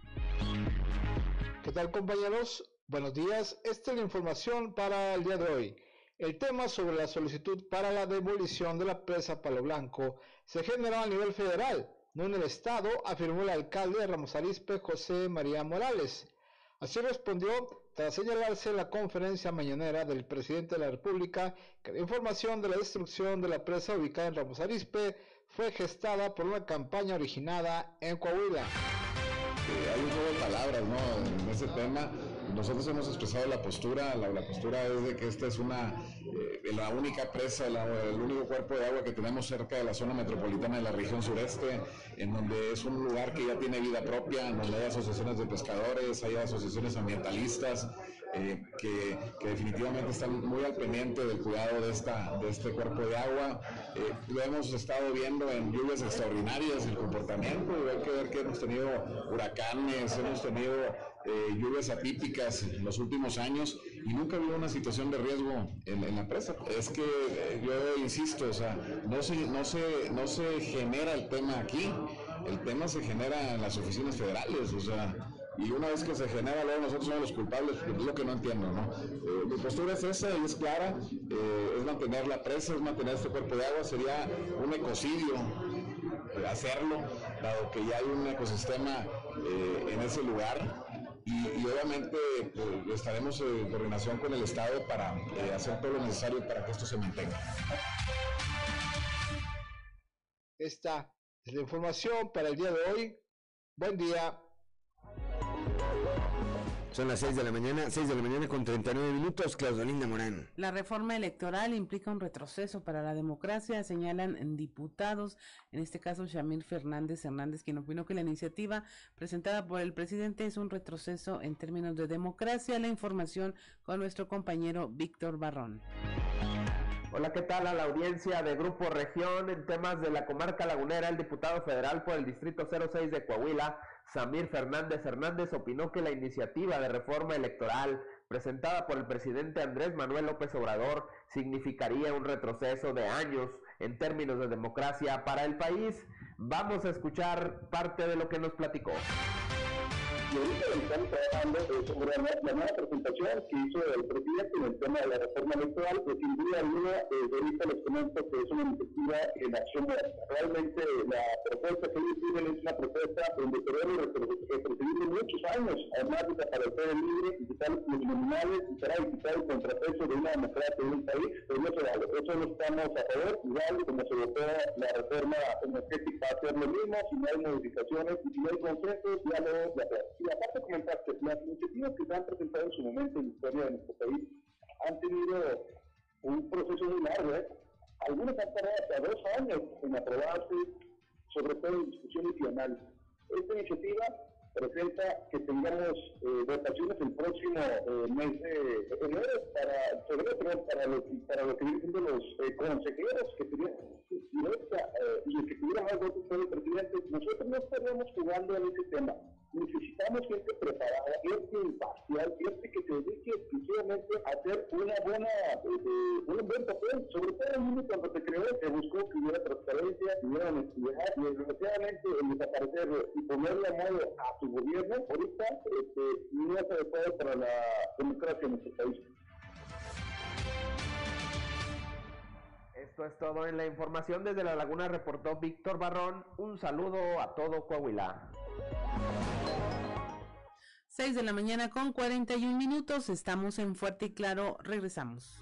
¿Qué tal, compañeros? Buenos días. Esta es la información para el día de hoy. El tema sobre la solicitud para la demolición de la presa Palo Blanco se generó a nivel federal, no en el estado, afirmó el alcalde de Ramos Arizpe, José María Morales. Así respondió tras señalarse en la conferencia mañanera del presidente de la República que la información de la destrucción de la presa ubicada en Ramos Arizpe fue gestada por una campaña originada en Coahuila. Eh, hay un juego de palabras ¿no? en ese tema nosotros hemos expresado la postura, la, postura es de que esta es una, eh, la única presa, el único cuerpo de agua que tenemos cerca de la zona metropolitana de la región sureste, en donde es un lugar que ya tiene vida propia, en donde hay asociaciones de pescadores, hay asociaciones ambientalistas, eh, que, definitivamente están muy al pendiente del cuidado de, esta, de este cuerpo de agua. Eh, lo hemos estado viendo en lluvias extraordinarias, el comportamiento, hay que ver que hemos tenido huracanes, hemos tenido eh, lluvias atípicas en los últimos años y nunca habido una situación de riesgo en, la presa. Es que yo insisto, o sea, no se, no, se, no se genera el tema aquí, el tema se genera en las oficinas federales, o sea, y una vez que se genera, luego nosotros somos los culpables, es lo que no entiendo, ¿no? Eh, mi postura es esa y es clara, eh, es mantener la presa, es mantener este cuerpo de agua, sería un ecocidio eh, hacerlo, dado que ya hay un ecosistema en ese lugar. Y, obviamente pues, estaremos en coordinación con el Estado para hacer todo lo necesario para que esto se mantenga. Esta es la información para el día de hoy. Buen día. Son las 6 de la mañana, 6 de la mañana con 39 minutos, Claudolinda Morán. La reforma electoral implica un retroceso para la democracia, señalan diputados, en este caso Shamir Fernández Hernández, quien opinó que la iniciativa presentada por el presidente es un retroceso en términos de democracia. La información con nuestro compañero Víctor Barrón. Hola, ¿qué tal a la audiencia de Grupo Región en temas de la comarca lagunera? El diputado federal por el Distrito 06 de Coahuila, Samir Fernández Hernández opinó que la iniciativa de reforma electoral presentada por el presidente Andrés Manuel López Obrador significaría un retroceso de años en términos de democracia para el país. Vamos a escuchar parte de lo que nos platicó y ahorita estamos trabajando sobre la, la, nueva presentación que hizo el presidente en el tema de la reforma electoral, que sin duda alguna, eh, ahorita les comento que es una iniciativa en acción. Realmente la propuesta que ellos tienen es una propuesta donde queremos retroceder muchos años, además de desaparecer el libre, quitar los nominales y quitar el contrapeso de una democracia en un país, pero no se vale. Eso no estamos a favor, igual como se votó la reforma energética, hacer lo mismo, si no hay modificaciones y si no hay consensos, ya lo ya y aparte comentaste, las iniciativas que se han presentado en su momento en la historia de nuestro país han tenido un proceso muy largo. ¿eh? Algunas han tardado hasta dos años en aprobarse, sobre todo en discusiones análisis. Esta iniciativa presenta que tengamos eh, votaciones el próximo eh, mes de enero para, febrero, para, lo, para lo que vienen siendo los eh, consejeros que tuvieran directa eh, y que tuviera más votos por el presidente. Nosotros no estaríamos jugando en ese tema necesitamos gente preparada, gente imparcial, gente que se dedique exclusivamente a hacer una buena, eh, un buen papel, sobre todo el mundo cuando se creó, se buscó que hubiera transparencia, hubiera honestidad, y desgraciadamente el desaparecer y ponerle a modo a su gobierno, ahorita este, no es adecuado para la democracia en nuestro país. Esto es todo en la información. Desde La Laguna reportó Víctor Barrón. Un saludo a todo Coahuila. 6 de la mañana con 41 minutos. Estamos en Fuerte y Claro. Regresamos.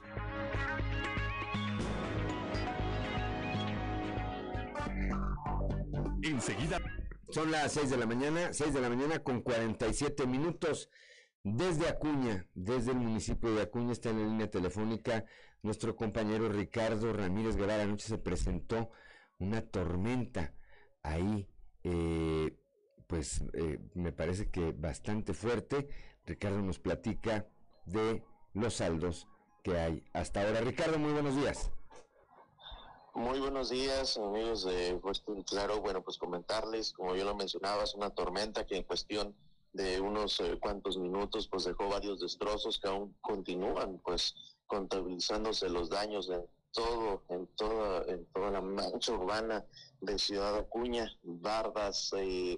Enseguida. Son las 6 de la mañana, 6 de la mañana con 47 minutos. Desde Acuña, desde el municipio de Acuña, está en la línea telefónica nuestro compañero Ricardo Ramírez Guevara. Anoche se presentó una tormenta ahí, eh, pues eh, me parece que bastante fuerte. Ricardo nos platica de los saldos que hay hasta ahora. Ricardo, muy buenos días. Muy buenos días, amigos de Claro. Bueno, pues comentarles, como yo lo mencionaba, es una tormenta que en cuestión de unos eh, cuantos minutos pues dejó varios destrozos que aún continúan pues contabilizándose los daños en todo, en toda, en toda la mancha urbana de Ciudad Acuña, bardas eh,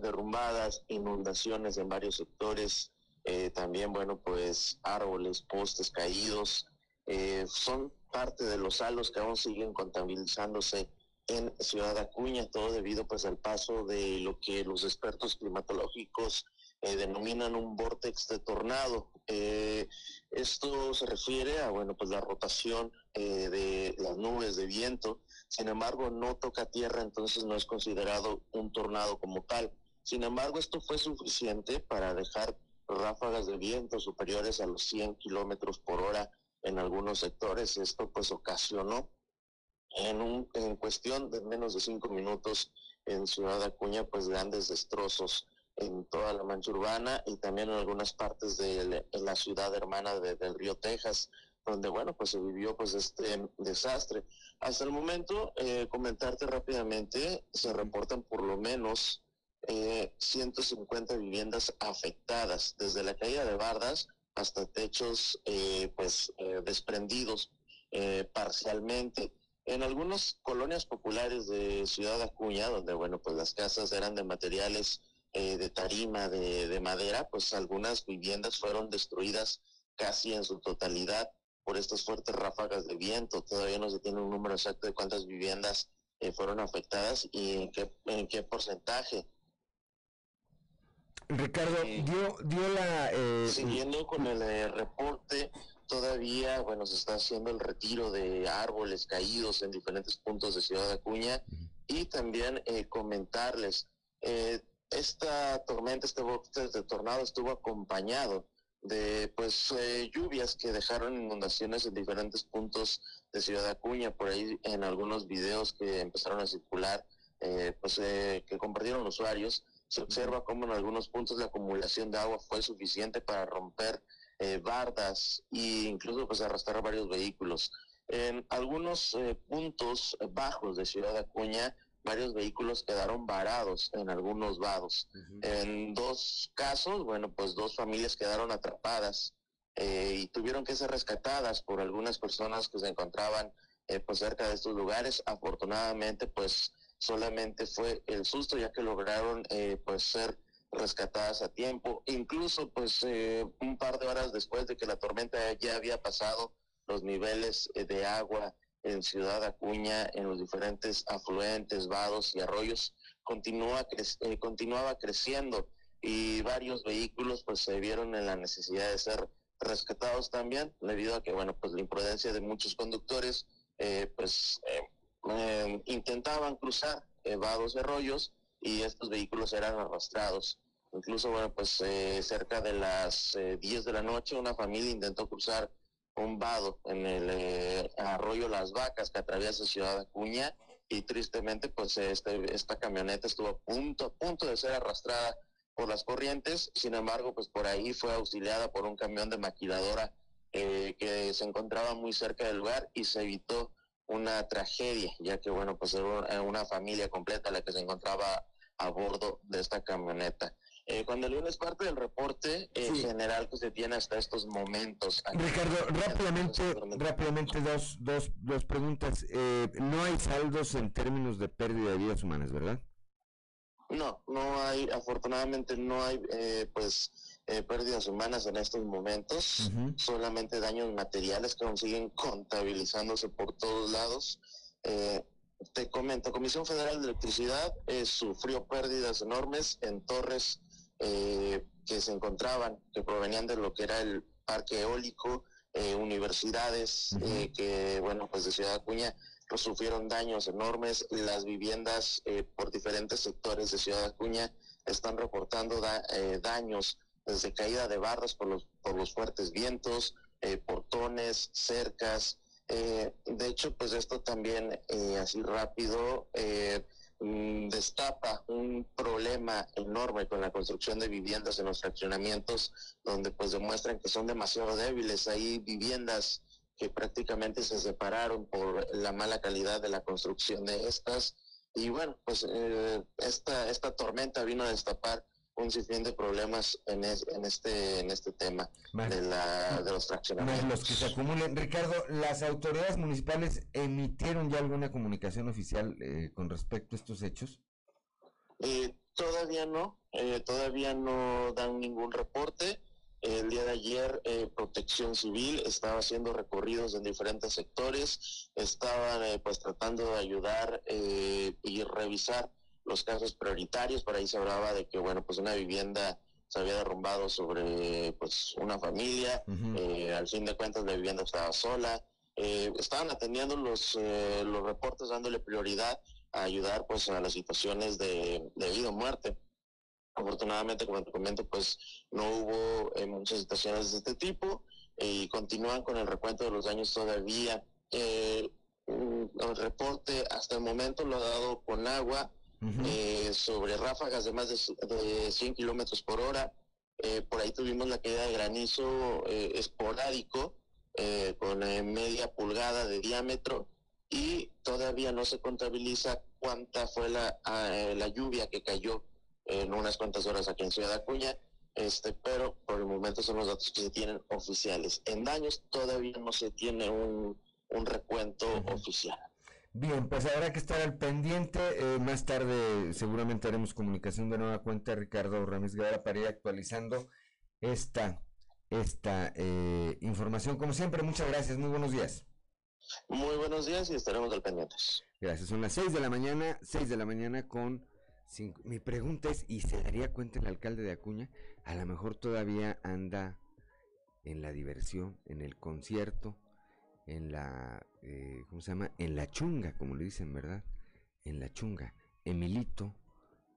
derrumbadas, inundaciones en varios sectores, eh, también bueno pues árboles, postes caídos, son parte de los saldos que aún siguen contabilizándose en Ciudad Acuña, todo debido pues al paso de lo que los expertos climatológicos eh, denominan un vórtex de tornado. Eh, esto se refiere a bueno pues la rotación eh, de las nubes de viento, sin embargo no toca tierra, entonces no es considerado un tornado como tal. Sin embargo, esto fue suficiente para dejar ráfagas de viento superiores a los 100 kilómetros por hora en algunos sectores. Esto pues ocasionó en, un, en cuestión de menos de cinco minutos en Ciudad Acuña pues grandes destrozos en toda la mancha urbana y también en algunas partes de la ciudad hermana del río Texas, donde bueno pues se vivió pues este desastre. Hasta el momento, eh, comentarte rápidamente, se reportan por lo menos eh, 150 viviendas afectadas, desde la caída de bardas hasta techos eh, pues eh, desprendidos eh, parcialmente. En algunas colonias populares de Ciudad Acuña, donde bueno pues las casas eran de materiales de tarima, de, de, madera, pues algunas viviendas fueron destruidas casi en su totalidad por estas fuertes ráfagas de viento. Todavía no se tiene un número exacto de cuántas viviendas fueron afectadas y qué, en qué porcentaje. Ricardo, dio, dio la... Eh, siguiendo con el eh, reporte, todavía, bueno, se está haciendo el retiro de árboles caídos en diferentes puntos de Ciudad Acuña. Y también eh, comentarles, esta tormenta, este bote de tornado estuvo acompañado de pues lluvias que dejaron inundaciones en diferentes puntos de Ciudad Acuña, por ahí en algunos videos que empezaron a circular, pues que compartieron usuarios, se observa cómo en algunos puntos la acumulación de agua fue suficiente para romper eh, bardas e incluso pues arrastrar varios vehículos. En algunos eh, puntos bajos de Ciudad Acuña, varios vehículos quedaron varados en algunos vados. En dos casos, bueno, pues dos familias quedaron atrapadas eh, y tuvieron que ser rescatadas por algunas personas que se encontraban pues cerca de estos lugares. Afortunadamente, pues solamente fue el susto ya que lograron eh, pues ser rescatadas a tiempo. Incluso pues eh, un par de horas después de que la tormenta ya había pasado, los niveles eh, de agua en Ciudad Acuña, en los diferentes afluentes, vados y arroyos, continúa continuaba creciendo y varios vehículos pues se vieron en la necesidad de ser rescatados también debido a que bueno pues la imprudencia de muchos conductores pues eh, intentaban cruzar vados de arroyos y estos vehículos eran arrastrados. Incluso, bueno, pues eh, cerca de las 10 eh, de la noche una familia intentó cruzar un vado en el arroyo Las Vacas que atraviesa Ciudad Acuña y tristemente pues este, esta camioneta estuvo a punto, a punto de ser arrastrada por las corrientes, sin embargo pues por ahí fue auxiliada por un camión de maquiladora que se encontraba muy cerca del lugar y se evitó una tragedia, ya que bueno, pues era una familia completa la que se encontraba a bordo de esta camioneta. Eh, cuando León es parte del reporte en general que se tiene hasta estos momentos. Ricardo, rápidamente, rápidamente dos, dos, dos preguntas. Eh, no hay saldos en términos de pérdida de vidas humanas, ¿verdad? No, no hay, afortunadamente no hay, eh, pues eh, pérdidas humanas en estos momentos, solamente daños materiales que siguen contabilizándose por todos lados. Eh, te comento, Comisión Federal de Electricidad eh, sufrió pérdidas enormes en torres que se encontraban, que provenían de lo que era el parque eólico, universidades que, bueno, pues de Ciudad Acuña sufrieron daños enormes. Las viviendas eh, por diferentes sectores de Ciudad Acuña están reportando eh, daños desde caída de barras por los, por los fuertes vientos, eh, portones, cercas. de hecho, pues esto también así rápido mm, destapa un problema enorme con la construcción de viviendas en los fraccionamientos, donde pues demuestran que son demasiado débiles. Hay viviendas que prácticamente se separaron por la mala calidad de la construcción de estas. Y bueno, pues eh, esta, esta tormenta vino a destapar un sinfín de problemas en, en este en este tema de, la, de los fraccionamientos. los que se acumulen. Ricardo, ¿las autoridades municipales emitieron ya alguna comunicación oficial eh, con respecto a estos hechos? Eh, todavía no, todavía no dan ningún reporte. El día de ayer, eh, Protección Civil estaba haciendo recorridos en diferentes sectores, estaban eh, pues tratando de ayudar eh, y revisar los casos prioritarios. Por ahí se hablaba de que, bueno, pues una vivienda se había derrumbado sobre pues una familia, al fin de cuentas la vivienda estaba sola. estaban atendiendo los, los reportes dándole prioridad a ayudar pues a las situaciones de, de vida o muerte. Afortunadamente, como te comento, pues no hubo eh, muchas situaciones de este tipo y continúan con el recuento de los daños todavía. Eh, el reporte hasta el momento lo ha dado con agua eh, sobre ráfagas de más de, 100 kilómetros por hora. por ahí tuvimos la caída de granizo esporádico con media pulgada de diámetro y todavía no se contabiliza cuánta fue la, ah, la lluvia que cayó en unas cuantas horas aquí en Ciudad Acuña, este, pero por el momento son los datos que se tienen oficiales. En daños todavía no se tiene un, recuento oficial. Bien, pues habrá que estar al pendiente. Eh, más tarde seguramente haremos comunicación de nueva cuenta, Ricardo Ramírez Guevara, para ir actualizando esta, esta eh, información. Como siempre, muchas gracias. Muy buenos días. Muy buenos días y estaremos al pendiente. Gracias. Son las 6 de la mañana, 6 de la mañana con mi pregunta es, ¿y se daría cuenta el alcalde de Acuña? A lo mejor todavía anda en la diversión, en el concierto, en la, eh, ¿cómo se llama? En la chunga, como le dicen, ¿verdad? En la chunga. Emilito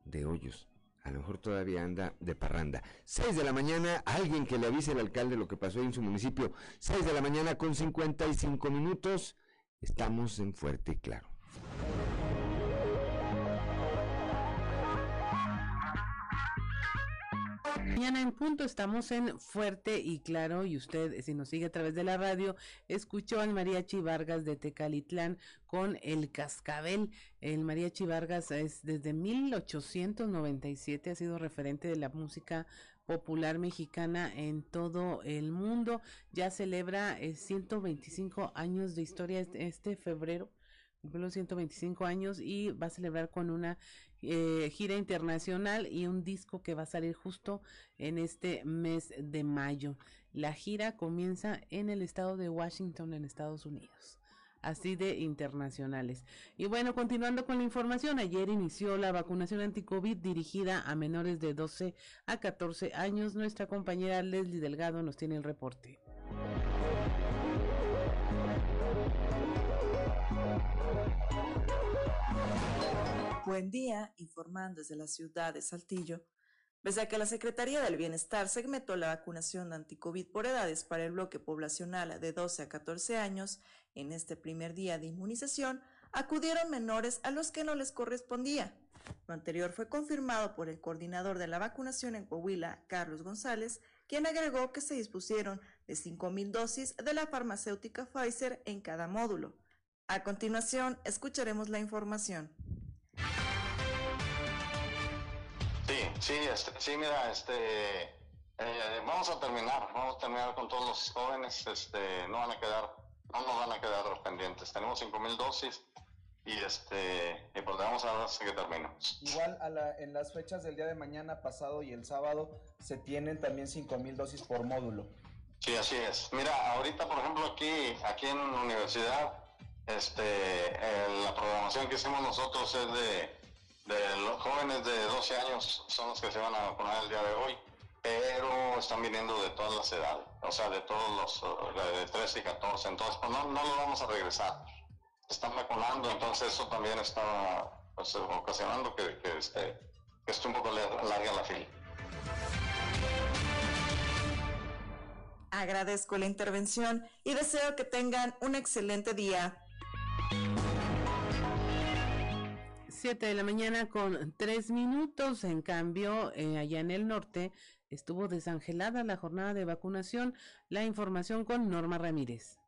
de Hoyos. A lo mejor todavía anda de parranda. 6 de la mañana, alguien que le avise al alcalde lo que pasó en su municipio. 6 de la mañana con 55 minutos. Estamos en Fuerte y Claro. Mañana en punto estamos en Fuerte y Claro y usted si nos sigue a través de la radio escuchó al mariachi Vargas de Tecalitlán con El Cascabel. El mariachi Vargas es desde 1897 ha sido referente de la música popular mexicana en todo el mundo. Ya celebra 125 eh, años de historia este, este febrero cumplió los 125 años y va a celebrar con una eh, gira internacional y un disco que va a salir justo en este mes de mayo. La gira comienza en el estado de Washington, en Estados Unidos así de internacionales. Y bueno, continuando con la información, ayer inició la vacunación anti-COVID dirigida a menores de 12 a 14 años. Nuestra compañera Leslie Delgado nos tiene el reporte. Buen día, informando desde la ciudad de Saltillo. Pese a que la Secretaría del Bienestar segmentó la vacunación anti-COVID por edades para el bloque poblacional de 12 a 14 años, en este primer día de inmunización acudieron menores a los que no les correspondía. Lo anterior fue confirmado por el coordinador de la vacunación en Coahuila, Carlos González, quien agregó que se dispusieron de 5.000 dosis de la farmacéutica Pfizer en cada módulo. A continuación, escucharemos la información. Sí, este, sí, mira, este, eh, vamos a terminar, vamos a terminar con todos los jóvenes, este, no van a quedar, no nos van a quedar pendientes. Tenemos 5.000 dosis y este, y pues vamos a ver que terminamos. Igual en las fechas del día de mañana, pasado y el sábado se tienen también 5.000 dosis por módulo. Sí, así es. Mira, ahorita por ejemplo aquí, aquí en la universidad, este, eh, la programación que hicimos nosotros es de de los jóvenes de 12 años son los que se van a vacunar el día de hoy, pero están viniendo de todas las edades, o sea, de todos los, de 13 y 14, entonces pues no, no lo vamos a regresar. están vacunando, entonces eso también está pues, ocasionando que, que, esté, que esté un poco larga la fila. Agradezco la intervención y deseo que tengan un excelente día. 7 de la mañana con 3 minutos. En cambio, eh, allá en el norte estuvo desangelada la jornada de vacunación. La información con Norma Ramírez.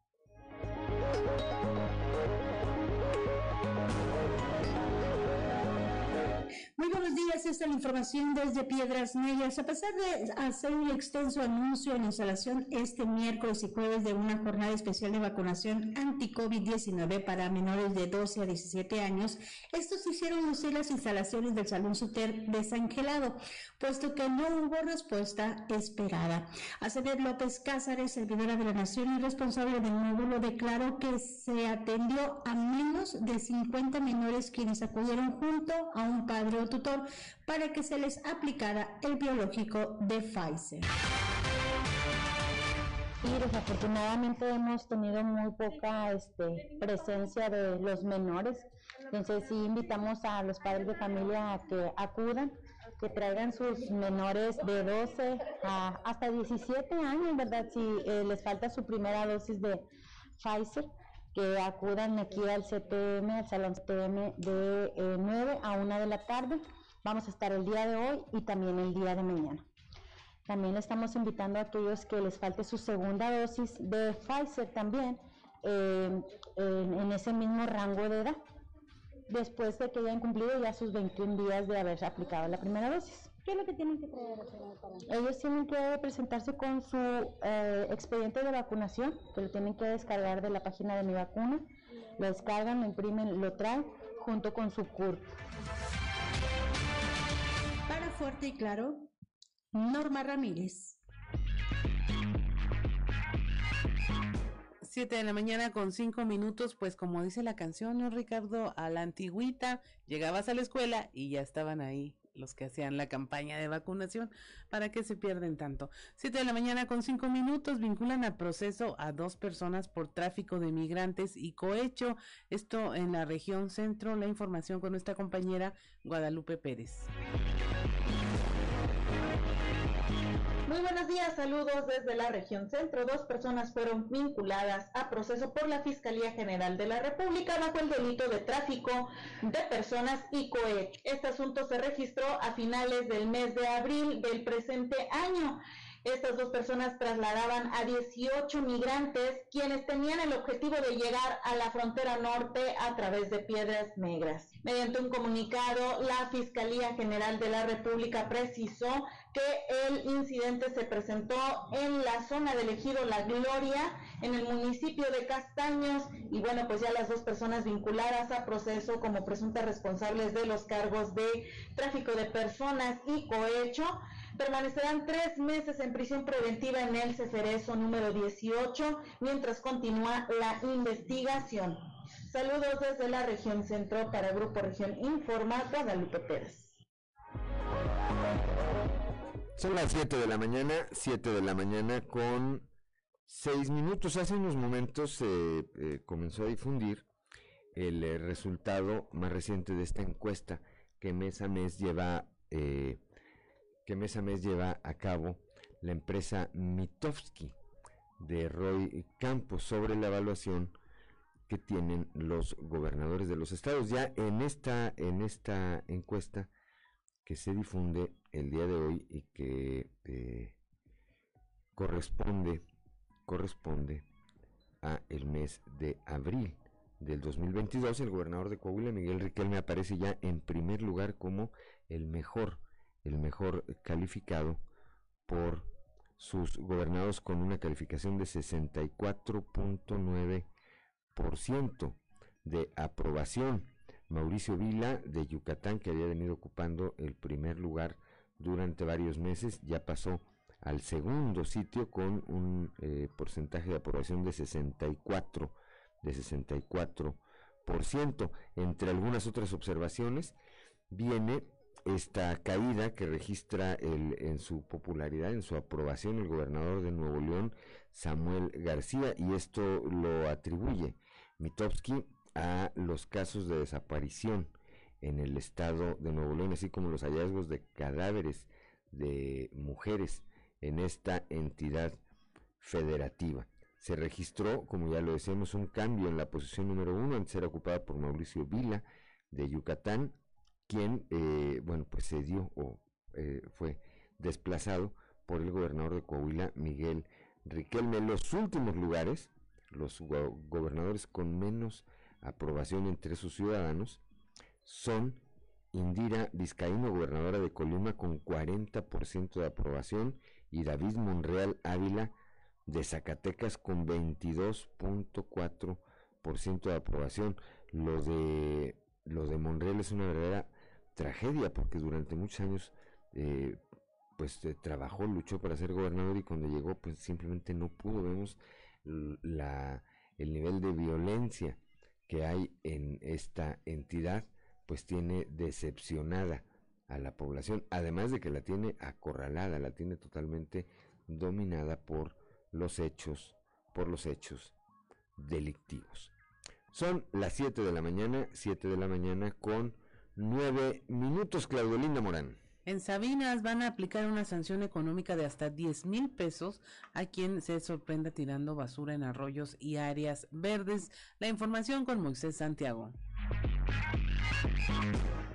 Muy buenos días, esta es la información desde Piedras Negras. A pesar de hacer un extenso anuncio en instalación este miércoles y jueves de una jornada especial de vacunación anti-COVID-19 para menores de 12 a 17 años, estos hicieron lucir las instalaciones del Salón Suter desangelado, puesto que no hubo respuesta esperada. Acever López Cázares, servidora de la Nación y responsable del módulo, declaró que se atendió a menos de 50 menores quienes acudieron junto a un padre tutor para que se les aplicara el biológico de Pfizer. Y desafortunadamente hemos tenido muy poca este, presencia de los menores. Entonces sí invitamos a los padres de familia a que acudan, que traigan sus menores de 12 a hasta 17 años, ¿verdad? Si eh, les falta su primera dosis de Pfizer, que acudan aquí al CPM, al Salón CPM de 9 a 1 de la tarde. Vamos a estar el día de hoy y también el día de mañana. También estamos invitando a aquellos que les falte su segunda dosis de Pfizer también eh, en, en, ese mismo rango de edad, después de que hayan cumplido ya sus 21 días de haber aplicado la primera dosis. ¿Qué es lo que tienen que traer? Ellos tienen que presentarse con su eh, expediente de vacunación, que lo tienen que descargar de la página de mi vacuna. Lo descargan, lo imprimen, lo traen junto con su CURP. Para Fuerte y Claro, Norma Ramírez. 7 de la mañana con 5 minutos, pues como dice la canción, ¿no, Ricardo? A la antigüita, llegabas a la escuela y ya estaban ahí los que hacían la campaña de vacunación, ¿para que se pierden tanto? 7 de la mañana con 5 minutos, vinculan a proceso a dos personas por tráfico de migrantes y cohecho, esto en la región centro, la información con nuestra compañera Guadalupe Pérez. Muy buenos días, saludos desde la región centro. Dos personas fueron vinculadas a proceso por la Fiscalía General de la República bajo el delito de tráfico de personas y cohecho. Este asunto se registró a finales del mes de abril del presente año. Estas dos personas trasladaban a 18 migrantes quienes tenían el objetivo de llegar a la frontera norte a través de Piedras Negras. Mediante un comunicado, la Fiscalía General de la República precisó que el incidente se presentó en la zona del ejido La Gloria, en el municipio de Castaños, y bueno, pues ya las dos personas vinculadas a proceso como presuntas responsables de los cargos de tráfico de personas y cohecho permanecerán tres meses en prisión preventiva en el Ceferezo número 18 mientras continúa la investigación. Saludos desde la región centro para Grupo Región Informa, Guadalupe Pérez. Son las 7 de la mañana, 7 de la mañana con 6 minutos. Hace unos momentos se eh, comenzó a difundir el eh, resultado más reciente de esta encuesta que mes a mes lleva eh, que mes a mes lleva a cabo la empresa Mitofsky de Roy Campos sobre la evaluación que tienen los gobernadores de los estados. Ya en esta, en esta encuesta que se difunde el día de hoy y que eh, corresponde, corresponde a el mes de abril del 2022, el gobernador de Coahuila, Miguel Riquelme, aparece ya en primer lugar como el mejor el mejor calificado por sus gobernados con una calificación de 64.9% de aprobación. Mauricio Vila de Yucatán, que había venido ocupando el primer lugar durante varios meses, ya pasó al segundo sitio con un eh, porcentaje de aprobación de 64 de 64%. Entre algunas otras observaciones viene esta caída que registra el, en su popularidad, en su aprobación, el gobernador de Nuevo León, Samuel García, y esto lo atribuye Mitowski a los casos de desaparición en el estado de Nuevo León, así como los hallazgos de cadáveres de mujeres en esta entidad federativa. Se registró, como ya lo decíamos, un cambio en la posición número uno, antes era ocupada por Mauricio Vila de Yucatán, quien, eh, bueno, pues se dio o eh, fue desplazado por el gobernador de Coahuila, Miguel Riquelme. Los últimos lugares, los gobernadores con menos aprobación entre sus ciudadanos, son Indira Vizcaíno, gobernadora de Colima, con 40% de aprobación, y David Monreal Ávila de Zacatecas con 22.4% de aprobación. Lo de, lo de Monreal es una verdadera tragedia porque durante muchos años eh, pues eh, trabajó, luchó para ser gobernador y cuando llegó pues simplemente no pudo. Vemos la, el nivel de violencia que hay en esta entidad pues tiene decepcionada a la población, además de que la tiene acorralada, la tiene totalmente dominada por los hechos, por los hechos delictivos. Son las 7 de la mañana, 7 de la mañana con 9 minutos, Claudelinda Morán. En Sabinas van a aplicar una sanción económica de hasta 10 mil pesos a quien se sorprenda tirando basura en arroyos y áreas verdes. La información con Moisés Santiago.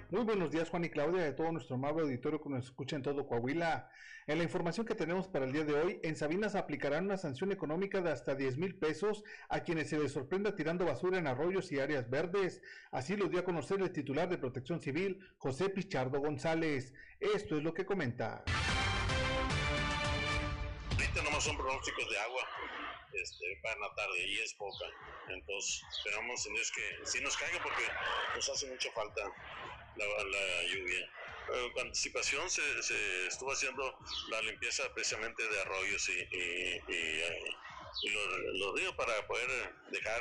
Muy buenos días Juan y Claudia de todo nuestro amable auditorio que nos escucha en todo Coahuila. En la información que tenemos para el día de hoy, en Sabinas aplicarán una sanción económica de hasta 10 mil pesos a quienes se les sorprenda tirando basura en arroyos y áreas verdes. Así lo dio a conocer el titular de Protección Civil, José Pichardo González. Esto es lo que comenta. Ahorita nomás son pronósticos de agua este, para la tarde y es poca. Entonces esperamos en Dios que sí nos caiga porque nos hace mucha falta la, lluvia. Eh, con anticipación se, estuvo haciendo la limpieza precisamente de arroyos y, y, los, ríos para poder dejar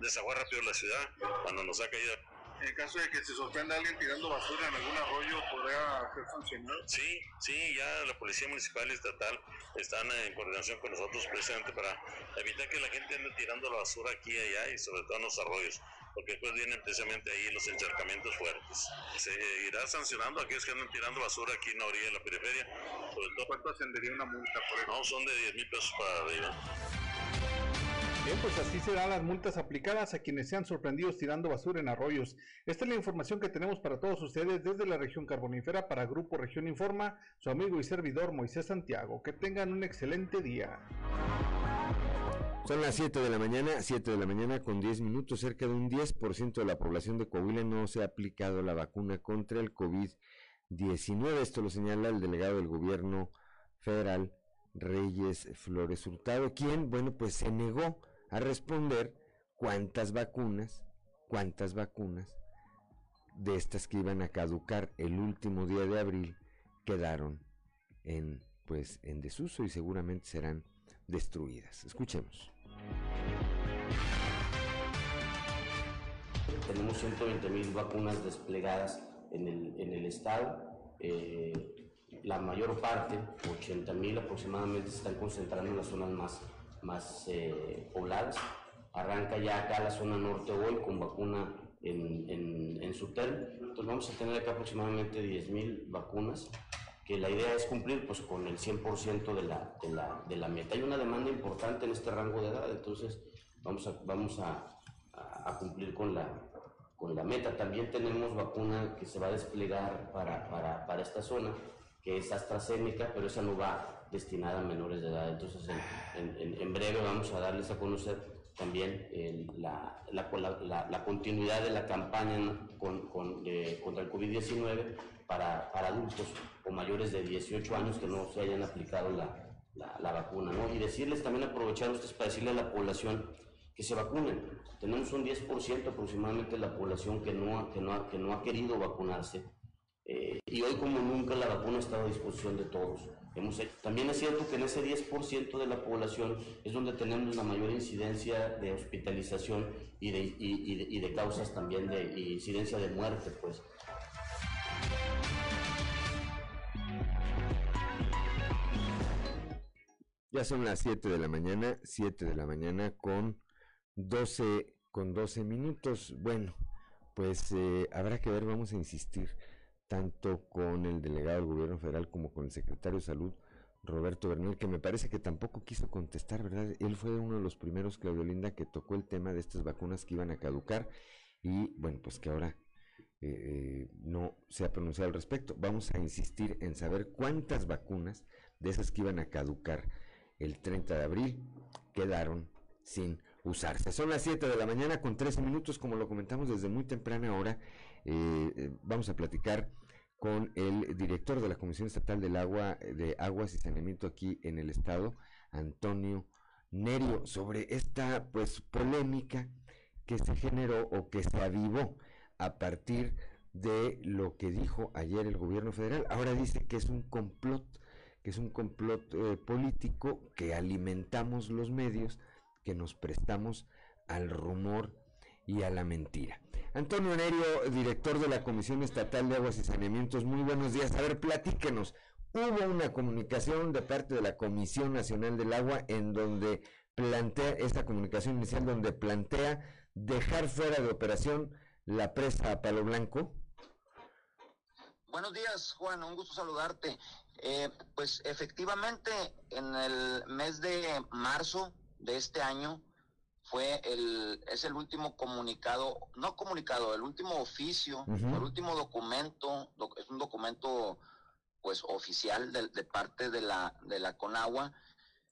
desaguar rápido la ciudad cuando nos ha caído en caso de que se sorprenda a alguien tirando basura en algún arroyo, ¿podría ser sancionado? Sí, sí, ya la Policía Municipal y Estatal están en coordinación con nosotros precisamente para evitar que la gente ande tirando la basura aquí y allá y sobre todo en los arroyos porque después vienen precisamente ahí los encharcamientos fuertes. Se irá sancionando a aquellos que andan tirando basura aquí en la orilla de la periferia. Sobre todo, ¿Cuánto ascendería una multa por eso? No, son de 10 mil pesos para arriba. Bien, pues así serán las multas aplicadas a quienes sean sorprendidos tirando basura en arroyos. Esta es la información que tenemos para todos ustedes desde la región carbonífera para Grupo Región Informa, su amigo y servidor Moisés Santiago. Que tengan un excelente día. Son las 7 de la mañana, 7 de la mañana con 10 minutos. Cerca de un 10% de la población de Coahuila no se ha aplicado la vacuna contra el COVID-19. Esto lo señala el delegado del gobierno federal, Reyes Flores Hurtado, quien, bueno, pues se negó a responder cuántas vacunas, cuántas vacunas de estas que iban a caducar el último día de abril quedaron en, pues, en desuso y seguramente serán destruidas. Escuchemos. Tenemos 120 mil vacunas desplegadas en el, en el estado. Eh, la mayor parte, 80 mil aproximadamente, se están concentrando en las zonas más, más eh, pobladas. Arranca ya acá la zona norte hoy con vacuna en, en, en Sutel. Entonces vamos a tener acá aproximadamente 10 mil vacunas que la idea es cumplir pues, con el 100% de la, de, la, de la meta. Hay una demanda importante en este rango de edad, entonces vamos a, vamos a, a, cumplir con la, con la meta. También tenemos vacuna que se va a desplegar para, para, para esta zona, que es AstraZeneca, pero esa no va destinada a menores de edad. Entonces, en, en, en breve vamos a darles a conocer también la, la, la, continuidad de la campaña con, con, contra el COVID-19 para, para, adultos o mayores de 18 años que no se hayan aplicado la, la, vacuna. ¿no? Y decirles también, aprovechar ustedes para decirle a la población que se vacunen. Tenemos un 10% aproximadamente de la población que no, que no, ha, que no ha querido vacunarse. Eh, y hoy como nunca la vacuna está a disposición de todos. Hemos También es cierto que en ese 10% de la población es donde tenemos la mayor incidencia de hospitalización y de, y, y de, causas también de incidencia de muerte, pues. Ya son las 7 de la mañana, 7 de la mañana con 12, con 12 minutos. Bueno, pues eh, habrá que ver, vamos a insistir tanto con el delegado del gobierno federal como con el secretario de salud, Roberto Bernal, que me parece que tampoco quiso contestar, ¿verdad? Él fue uno de los primeros, Claudio Linda, que tocó el tema de estas vacunas que iban a caducar y bueno, pues que ahora eh, no se ha pronunciado al respecto. Vamos a insistir en saber cuántas vacunas de esas que iban a caducar el 30 de abril quedaron sin usarse. Son las 7 de la mañana con 13 minutos, como lo comentamos desde muy temprana hora. Eh, eh, vamos a platicar con el director de la Comisión Estatal del Agua, de Aguas y Saneamiento aquí en el estado, Antonio Nerio, sobre esta pues polémica que se generó o que se avivó a partir de lo que dijo ayer el gobierno federal. Ahora dice que es un complot, que es un complot eh, político que alimentamos los medios, que nos prestamos al rumor y a la mentira. Antonio Nerio, director de la Comisión Estatal de Aguas y Saneamientos, muy buenos días. A ver, platíquenos. Hubo una comunicación de parte de la Comisión Nacional del Agua en donde plantea, esta comunicación inicial donde plantea dejar fuera de operación la presa Palo Blanco. Buenos días, Juan, un gusto saludarte. Eh, pues efectivamente, en el mes de marzo de este año fue el es el último comunicado, no comunicado, el último oficio, el último documento, es un documento pues oficial de, de, parte de la de la Conagua,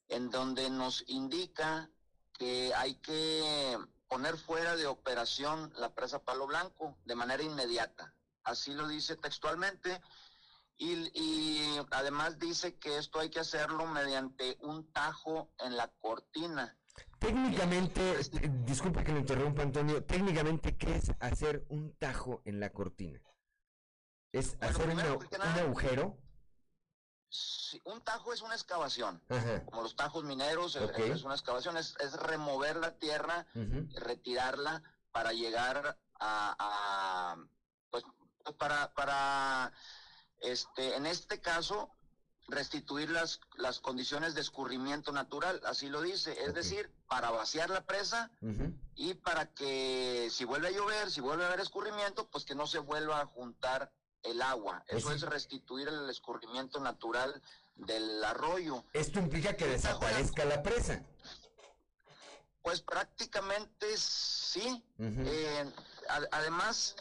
en donde nos indica que hay que poner fuera de operación la presa Palo Blanco de manera inmediata. Así lo dice textualmente. Y, además dice que esto hay que hacerlo mediante un tajo en la cortina. Técnicamente, este, disculpa que lo interrumpa Antonio, técnicamente, ¿qué es hacer un tajo en la cortina? ¿Es hacer un agujero? un tajo es una excavación, como los tajos mineros, es, una excavación, es, remover la tierra, retirarla para llegar a, pues, para, para, este, en este caso, restituir las, las condiciones de escurrimiento natural, así lo dice, es decir, para vaciar la presa y para que si vuelve a llover, si vuelve a haber escurrimiento, pues que no se vuelva a juntar el agua. Eso es restituir el escurrimiento natural del arroyo. ¿Esto implica que desaparezca la presa? Pues prácticamente sí. Eh, además,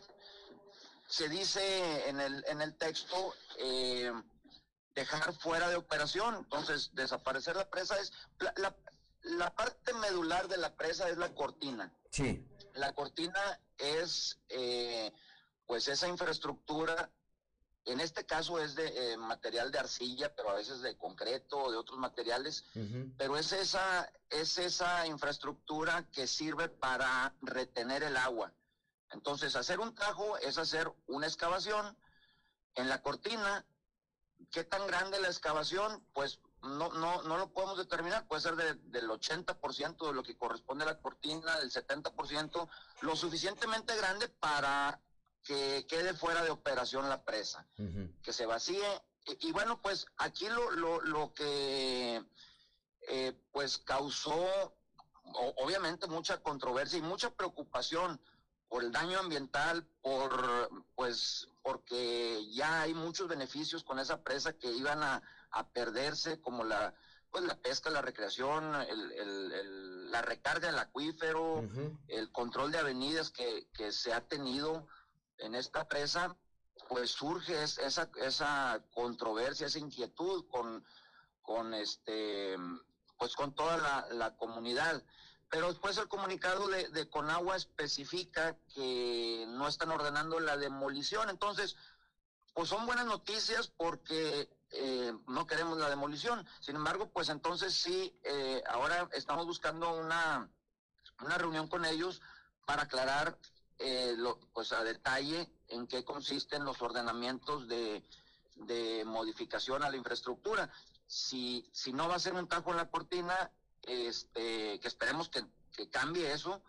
se dice en el, en el texto eh, dejar fuera de operación. Entonces, desaparecer la presa es... La, la, parte medular de la presa es la cortina. Sí. La cortina es... Eh, pues esa infraestructura, en este caso es de eh, material de arcilla, pero a veces de concreto o de otros materiales, pero es esa, es esa infraestructura que sirve para retener el agua. Entonces, hacer un tajo es hacer una excavación en la cortina. ¿Qué tan grande la excavación? Pues no, no, no lo podemos determinar, puede ser del 80% de lo que corresponde a la cortina, del 70%, lo suficientemente grande para que quede fuera de operación la presa, que se vacíe. Y, bueno, pues aquí lo, lo, lo que eh, pues causó obviamente mucha controversia y mucha preocupación por el daño ambiental, por pues porque ya hay muchos beneficios con esa presa que iban a, perderse, como la pues la pesca, la recreación, el, la recarga del acuífero, el control de avenidas que, que se ha tenido en esta presa, pues surge esa, esa controversia, esa inquietud con, con este, pues con toda la, comunidad. Pero después el comunicado de, de, Conagua especifica que no están ordenando la demolición. Entonces, pues son buenas noticias porque eh, no queremos la demolición. Sin embargo, pues entonces sí, eh, ahora estamos buscando una, una reunión con ellos para aclarar eh, pues a detalle en qué consisten los ordenamientos de, modificación a la infraestructura. Si, si no va a ser un tajo en la cortina, este, que esperemos que, cambie eso,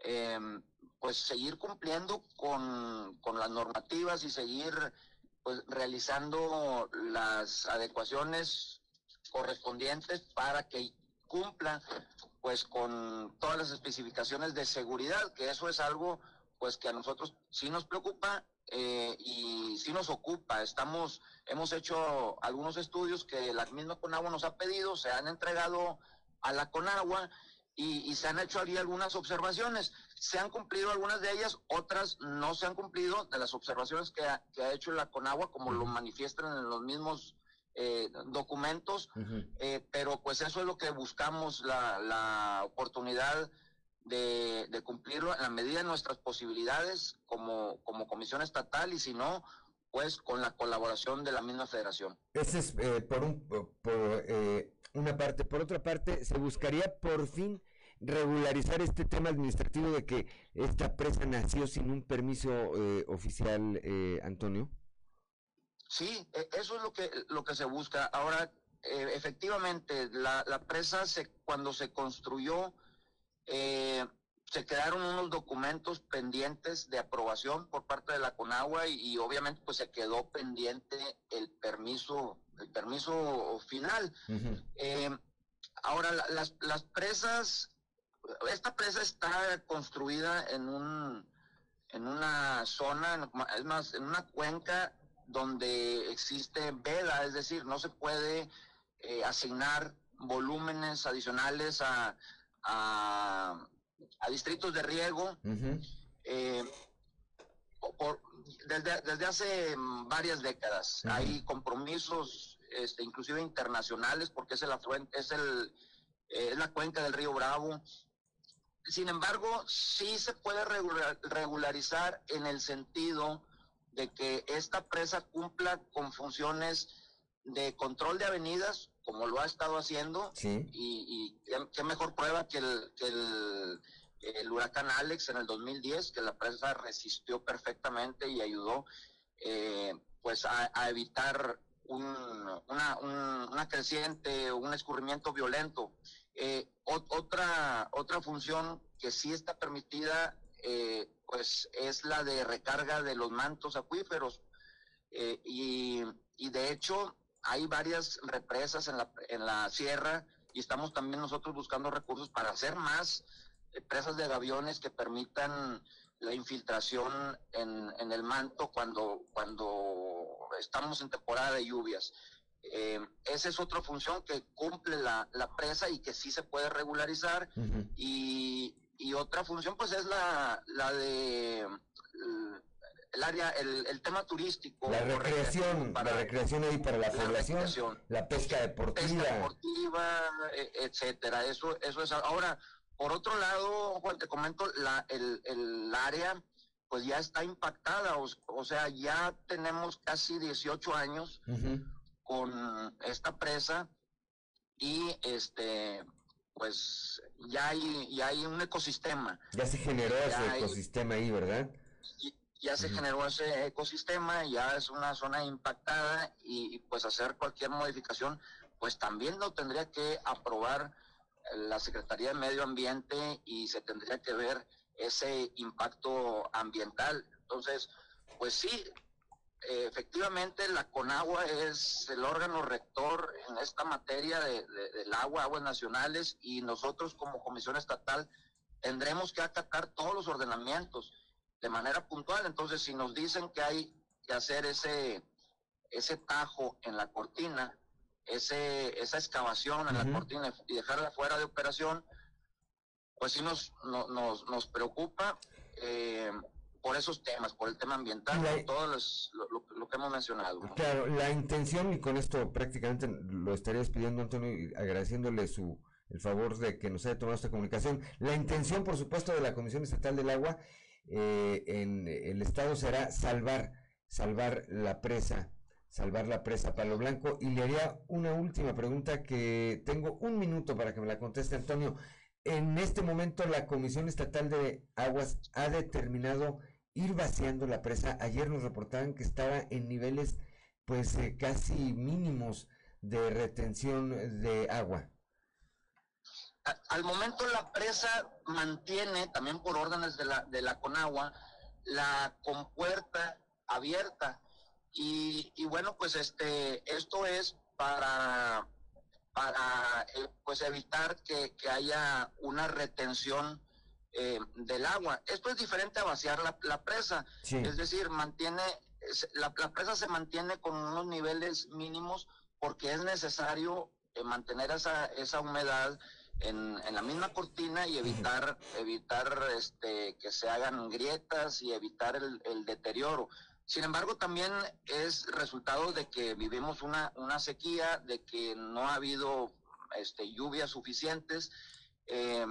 em, pues seguir cumpliendo con, las normativas y seguir pues realizando las adecuaciones correspondientes para que cumpla pues con todas las especificaciones de seguridad, que eso es algo pues que a nosotros sí nos preocupa eh, y sí nos ocupa. Estamos, hemos hecho algunos estudios que la misma Conagua nos ha pedido, se han entregado a la Conagua y, se han hecho ahí algunas observaciones. Se han cumplido algunas de ellas, otras no se han cumplido de las observaciones que ha, que ha hecho la Conagua, como lo manifiestan en los mismos eh, documentos, eh, pero pues eso es lo que buscamos, la, la oportunidad de, de, cumplirlo en la medida de nuestras posibilidades como, como comisión estatal y si no, pues con la colaboración de la misma federación. Ese es eh, por, un, por una parte. Por otra parte, se buscaría por fin regularizar este tema administrativo de que esta presa nació sin un permiso oficial, Antonio. Sí, e, eso es lo que, lo que se busca. Ahora, eh, efectivamente, la, la, presa se, cuando se construyó, eh, se quedaron unos documentos pendientes de aprobación por parte de la Conagua y, obviamente pues se quedó pendiente el permiso, el permiso final. Eh, ahora, las, las presas, esta presa está construida en un en una zona, es más, en una cuenca donde existe veda, es decir, no se puede eh, asignar volúmenes adicionales a, a, distritos de riego. Eh, desde, hace varias décadas hay compromisos, este, inclusive internacionales, porque es, el, es, el, es la cuenca del río Bravo. Sin embargo, sí se puede regularizar en el sentido de que esta presa cumpla con funciones de control de avenidas, como lo ha estado haciendo, y, qué mejor prueba que el, que el, huracán Alex en el 2010, que la presa resistió perfectamente y ayudó eh, pues a, evitar un, una, una creciente, un escurrimiento violento. Eh, otra, otra función que sí está permitida eh, pues es la de recarga de los mantos acuíferos. Eh, y, de hecho hay varias represas en la, en la sierra y estamos también nosotros buscando recursos para hacer más presas de gaviones que permitan la infiltración en, en el manto cuando, cuando estamos en temporada de lluvias. Eh, esa es otra función que cumple la, la, presa y que sí se puede regularizar y, y otra función pues es la, la de el área, el, tema turístico. La recreación, la recreación ahí para la, población, la pesca deportiva. Pesca deportiva, e, etcétera. Eso, eso es. Ahora, por otro lado, Juan, te comento, la, el, el área pues ya está impactada, o, sea, ya tenemos casi 18 años con esta presa y este pues ya hay, ya hay un ecosistema. Ya se generó ese ecosistema ahí, ¿verdad? ya se generó ese ecosistema, ya es una zona impactada y, pues hacer cualquier modificación, pues también lo tendría que aprobar la Secretaría de Medio Ambiente y se tendría que ver ese impacto ambiental. Entonces, pues sí, efectivamente la CONAGUA es el órgano rector en esta materia de, del agua, aguas nacionales, y nosotros como Comisión Estatal tendremos que acatar todos los ordenamientos de manera puntual. Entonces, si nos dicen que hay que hacer ese, ese tajo en la cortina, ese, esa excavación en la cortina y dejarla fuera de operación, pues sí nos, nos, nos preocupa. Eh, por esos temas, por el tema ambiental, por todo lo, que hemos mencionado. Claro, la intención, y con esto prácticamente lo estaría pidiendo Antonio, agradeciéndole su el favor de que nos haya tomado esta comunicación. La intención, por supuesto, de la Comisión Estatal del Agua eh, en el Estado será salvar, salvar la presa, salvar la presa Palo Blanco. Y le haría una última pregunta que tengo un minuto para que me la conteste Antonio. En este momento la Comisión Estatal de Aguas ha determinado ir vaciando la presa. Ayer nos reportaban que estaba en niveles pues eh, casi mínimos de retención de agua. Al momento la presa mantiene, también por órdenes de la, de la Conagua, la compuerta abierta. Y, y bueno, pues este, esto es para para eh, pues evitar que, que haya una retención eh, del agua. Esto es diferente a vaciar la, la presa, es decir, mantiene la, la, presa se mantiene con unos niveles mínimos porque es necesario eh, mantener esa, esa humedad en, en, la misma cortina y evitar evitar este que se hagan grietas y evitar el, el deterioro. Sin embargo, también es resultado de que vivimos una, una sequía, de que no ha habido este, lluvias suficientes. Eh,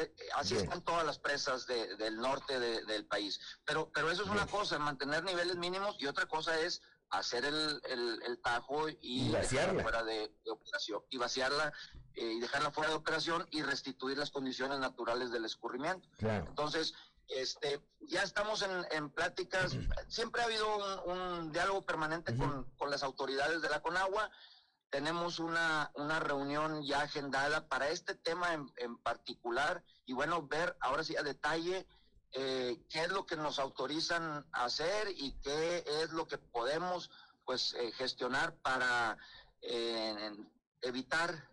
eh, así están todas las presas de, del norte de, del país. Pero, pero eso es una cosa, mantener niveles mínimos y otra cosa es hacer el, el, el tajo y, y vaciarla fuera de, de, operación y vaciarla eh, y dejarla fuera de operación y restituir las condiciones naturales del escurrimiento. Claro. Entonces, este, ya estamos en, en pláticas, siempre ha habido un, un diálogo permanente uh -huh. con, con las autoridades de la Conagua, tenemos una, una reunión ya agendada para este tema en, en, particular. Y bueno, ver ahora sí a detalle eh, qué es lo que nos autorizan a hacer y qué es lo que podemos pues eh, gestionar para eh, evitar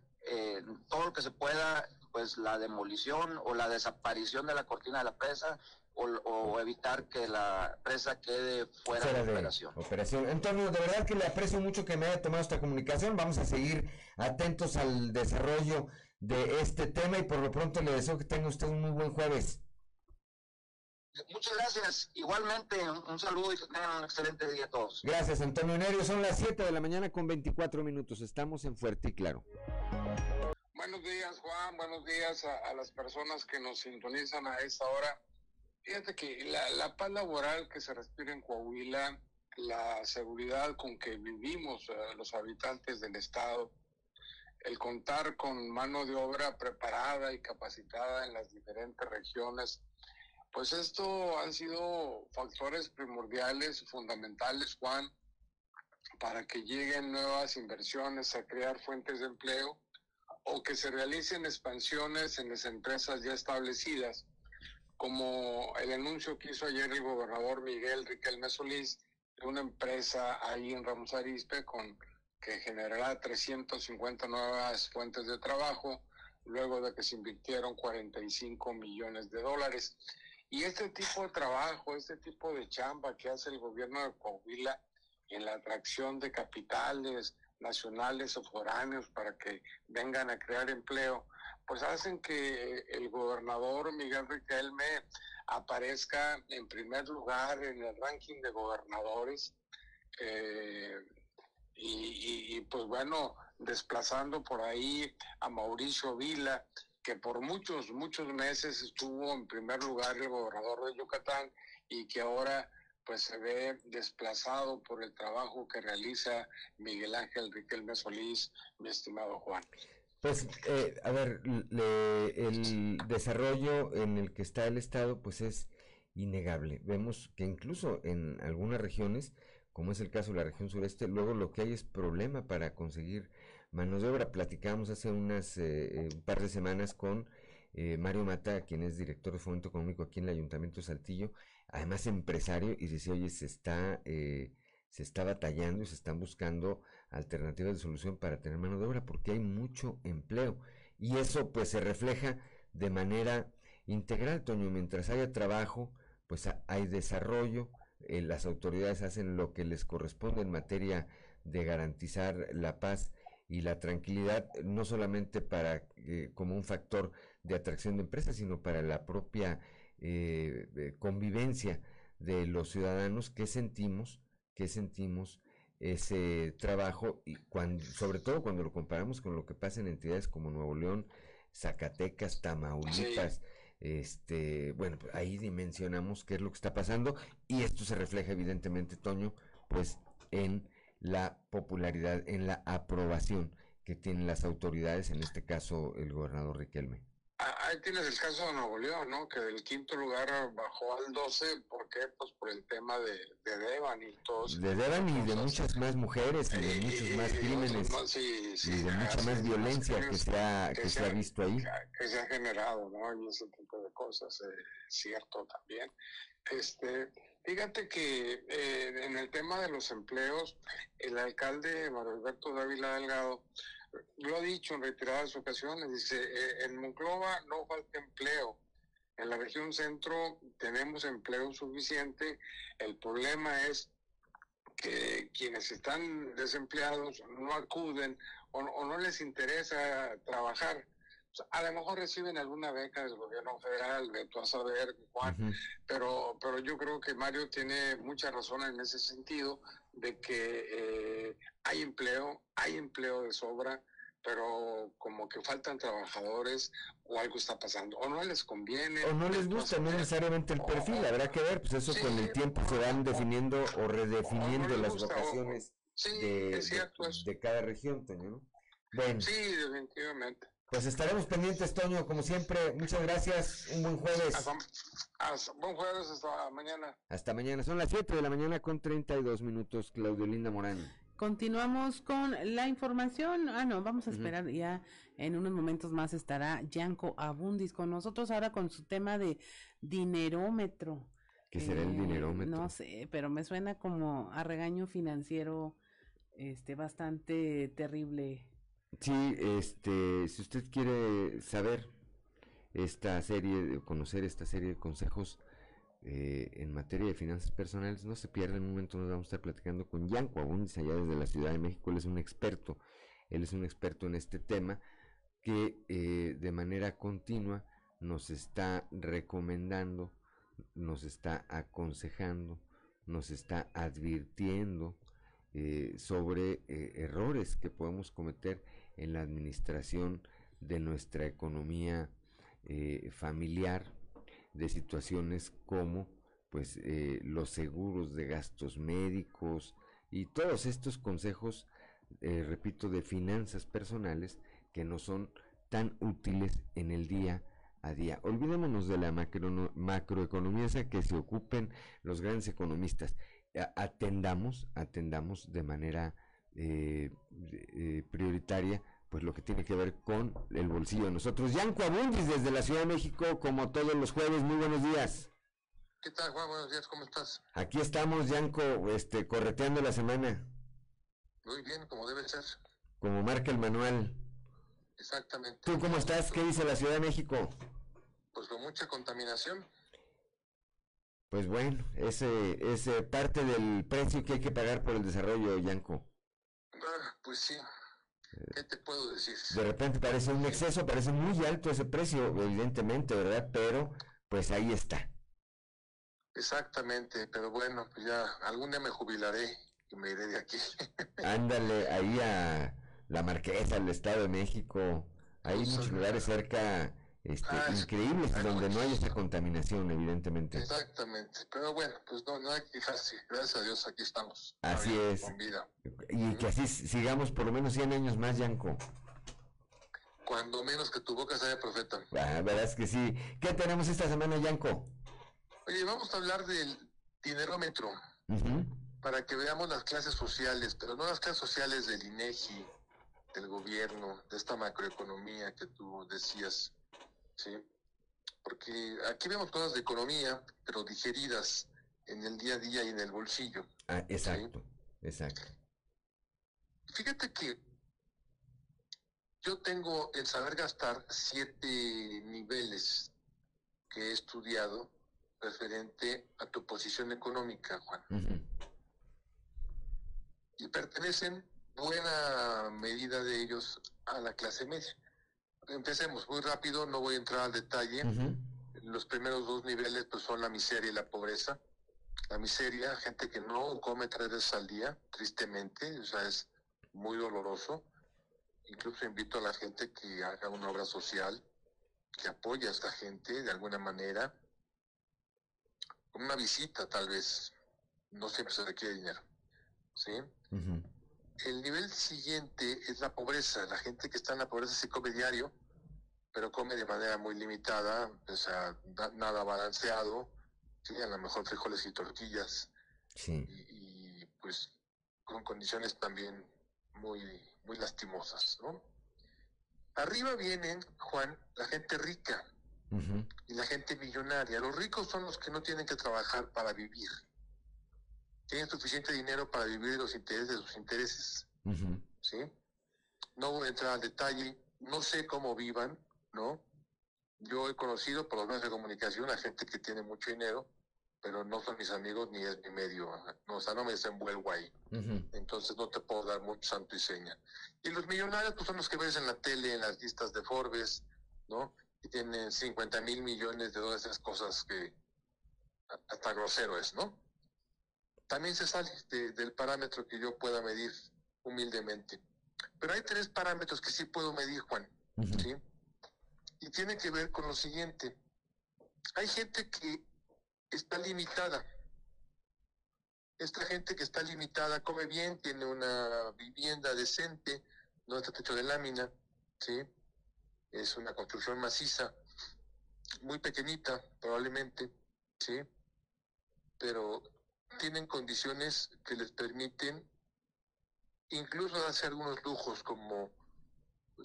todo lo que se pueda pues la demolición o la desaparición de la cortina de la presa o, o, evitar que la presa quede fuera, fuera de, de, operación. operación. Antonio, de verdad que le aprecio mucho que me haya tomado esta comunicación. Vamos a seguir atentos al desarrollo de este tema y por lo pronto le deseo que tenga usted un muy buen jueves. Muchas gracias. Igualmente, un, un saludo y que tengan un excelente día a todos. Gracias, Antonio Nerio. Son las 7 de la mañana con 24 minutos. Estamos en Fuerte y Claro. Buenos días, Juan. Buenos días a, las personas que nos sintonizan a esta hora. Fíjate que la, paz laboral que se respira en Coahuila, la seguridad con que vivimos uh, los habitantes del Estado, el contar con mano de obra preparada y capacitada en las diferentes regiones, pues esto han sido factores primordiales, fundamentales, Juan, para que lleguen nuevas inversiones a crear fuentes de empleo o que se realicen expansiones en las empresas ya establecidas como el anuncio que hizo ayer el gobernador Miguel Riquelme Solís de una empresa ahí en Ramos Arizpe con que generará 350 nuevas fuentes de trabajo luego de que se invirtieron 45 millones de dólares. Y este tipo de trabajo, este tipo de chamba que hace el gobierno de Coahuila en la atracción de capitales nacionales o foráneos para que vengan a crear empleo, pues hacen que el gobernador Miguel Riquelme aparezca en primer lugar en el ranking de gobernadores eh, y, pues bueno, desplazando por ahí a Mauricio Vila, que por muchos, muchos meses estuvo en primer lugar el gobernador de Yucatán y que ahora pues se ve desplazado por el trabajo que realiza Miguel Ángel Riquelme Solís, mi estimado Juan. Pues, eh, a ver, le, el desarrollo en el que está el Estado, pues es innegable. Vemos que incluso en algunas regiones, como es el caso de la región sureste, luego lo que hay es problema para conseguir manos de obra. Platicamos hace unas eh, un par de semanas con eh, Mario Mata, quien es director de Fomento Económico aquí en el Ayuntamiento de Saltillo, además empresario, y dice, oye, se está, eh, se está batallando y se están buscando alternativas de solución para tener mano de obra, porque hay mucho empleo. Y eso pues se refleja de manera integral, Toño, mientras haya trabajo, pues hay desarrollo, eh, las autoridades hacen lo que les corresponde en materia de garantizar la paz y la tranquilidad, no solamente para eh, como un factor de atracción de empresas, sino para la propia eh, convivencia de los ciudadanos que sentimos, que sentimos ese trabajo y cuando, sobre todo cuando lo comparamos con lo que pasa en entidades como Nuevo León, Zacatecas, Tamaulipas, sí. este, bueno, pues ahí dimensionamos qué es lo que está pasando y esto se refleja evidentemente, Toño, pues en la popularidad, en la aprobación que tienen las autoridades, en este caso el gobernador Riquelme. Ahí tienes el caso de Nuevo León, ¿no? Que del quinto lugar bajó al 12, ¿por qué? Pues por el tema de, de Devan y todos. De Devan y de muchas más mujeres y de y, muchos más crímenes y, sí, sí, y de mucha más violencia que se ha, que, que se ha visto ahí. Que se ha generado, ¿no? Y ese tipo de cosas, eh, cierto también. Este, Fíjate que eh, en el tema de los empleos, el alcalde Mario Alberto Dávila Delgado lo ha dicho en reiteradas ocasiones, dice, eh, en Monclova no falta empleo. En la región centro tenemos empleo suficiente. El problema es que quienes están desempleados no acuden o, no les interesa trabajar. a lo mejor reciben alguna beca del gobierno federal, de tú a saber, Juan, pero, pero yo creo que Mario tiene mucha razón en ese sentido de que eh, hay empleo, hay empleo de sobra, pero como que faltan trabajadores o algo está pasando, o no les conviene. O no les gusta, no necesariamente el perfil, habrá que ver, pues eso con el tiempo se van definiendo o redefiniendo las vocaciones de, de, cada región, ¿no? Bueno. Sí, definitivamente. Pues estaremos pendientes, Toño, como siempre. Muchas gracias. Un buen jueves. Hasta, buen jueves, hasta mañana. Hasta mañana. Son las 7 de la mañana con 32 minutos, Claudio Linda Morán. Continuamos con la información. Ah, no, vamos a esperar ya en unos momentos más estará Yanko Abundis con nosotros ahora con su tema de dinerómetro. ¿Qué será el eh, dinerómetro? No sé, pero me suena como a regaño financiero este bastante terrible. Sí, este, si usted quiere saber esta serie, conocer esta serie de consejos, eh, en materia de finanzas personales, no se pierda, en un momento nos vamos a estar platicando con Yanko Abundis allá desde la Ciudad de México, él es un experto, él es un experto en este tema que eh, de manera continua nos está recomendando, nos está aconsejando, nos está advirtiendo eh, sobre errores que podemos cometer en la administración de nuestra economía familiar, de situaciones como pues eh, los seguros de gastos médicos y todos estos consejos, eh, repito, de finanzas personales que no son tan útiles en el día a día. Olvidémonos de la macro, macroeconomía esa que se ocupen los grandes economistas. Atendamos, atendamos de manera eh, prioritaria pues lo que tiene que ver con el bolsillo de nosotros. Yanco Abundis desde la Ciudad de México, como todos los jueves, muy buenos días. ¿Qué tal, Juan? Buenos días, ¿cómo estás? Aquí estamos, Yanco, este, correteando la semana. Muy bien, como debe ser. Como marca el manual. Exactamente. ¿Tú cómo estás? ¿Qué dice la Ciudad de México? Pues con mucha contaminación. Pues bueno, ese es parte del precio que hay que pagar por el desarrollo, Yanco. Ah, pues sí, ¿Qué te puedo decir? De repente parece un exceso, parece muy alto ese precio, evidentemente, ¿verdad? Pero pues ahí está. Exactamente, pero bueno, pues ya algún día me jubilaré y me iré de aquí. Ándale, ahí a la Marquesa, al Estado de México. Hay muchos lugares cerca este, ah, increíbles donde no hay esta contaminación, evidentemente. Exactamente, pero bueno, pues no, no hay que quejarse, gracias a Dios aquí estamos. Así es. Con vida. Y que así sigamos por lo menos 100 años más, Yanko. Cuando menos que tu boca sea profeta. Ah, verdad es que sí. ¿Qué tenemos esta semana, Yanko? Oye, vamos a hablar del dinerómetro, para que veamos las clases sociales, pero no las clases sociales del INEGI, del gobierno, de esta macroeconomía que tú decías ¿sí? Porque aquí vemos cosas de economía, pero digeridas en el día a día y en el bolsillo. Ah, exacto, exacto. Fíjate que yo tengo el saber gastar siete niveles que he estudiado referente a tu posición económica, Juan. Y pertenecen buena medida de ellos a la clase media empecemos muy rápido, no voy a entrar al detalle. Los primeros dos niveles pues son la miseria y la pobreza. La miseria, gente que no come tres veces al día, tristemente, o sea, es muy doloroso. Incluso invito a la gente que haga una obra social, que apoye a esta gente de alguna manera. Una visita tal vez, no siempre se requiere dinero. ¿Sí? El nivel siguiente es la pobreza. La gente que está en la pobreza se come diario, pero come de manera muy limitada, o sea, nada balanceado, ¿sí? a lo mejor frijoles y tortillas. Y, pues con condiciones también muy, muy lastimosas, ¿no? Arriba vienen, Juan, la gente rica y la gente millonaria. Los ricos son los que no tienen que trabajar para vivir tienen suficiente dinero para vivir los intereses de sus intereses. ¿Sí? No voy a entrar al detalle, no sé cómo vivan, ¿no? Yo he conocido por los medios de comunicación a gente que tiene mucho dinero, pero no son mis amigos ni es mi medio. No, o sea, no me desenvuelvo ahí. Entonces no te puedo dar mucho santo y seña. Y los millonarios pues son los que ves en la tele, en las listas de Forbes, ¿no? Y tienen 50 mil millones de todas esas cosas que hasta grosero es, ¿no? También se sale del parámetro que yo pueda medir humildemente. Pero hay tres parámetros que sí puedo medir, Juan. ¿sí? Y tiene que ver con lo siguiente. Hay gente que está limitada. Esta gente que está limitada come bien, tiene una vivienda decente, no está techo de lámina, ¿sí? Es una construcción maciza, muy pequeñita probablemente, ¿sí? Pero tienen condiciones que les permiten incluso hacer algunos lujos como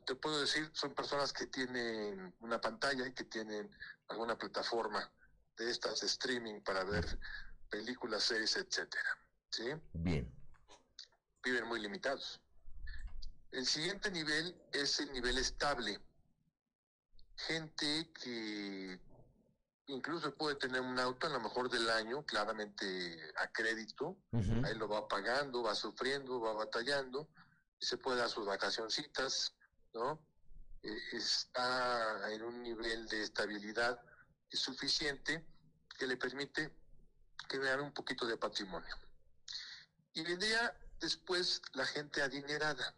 te puedo decir, son personas que tienen una pantalla y que tienen alguna plataforma de estas de streaming para ver películas, series, etcétera. ¿Sí? Bien. Viven muy limitados. El siguiente nivel es el nivel estable. Gente que incluso puede tener un auto a lo mejor del año, claramente a crédito, ahí lo va pagando, va sufriendo, va batallando, y se puede dar sus vacacioncitas, ¿no? Eh, está en un nivel de estabilidad suficiente que le permite crear un poquito de patrimonio. Y vendría después la gente adinerada.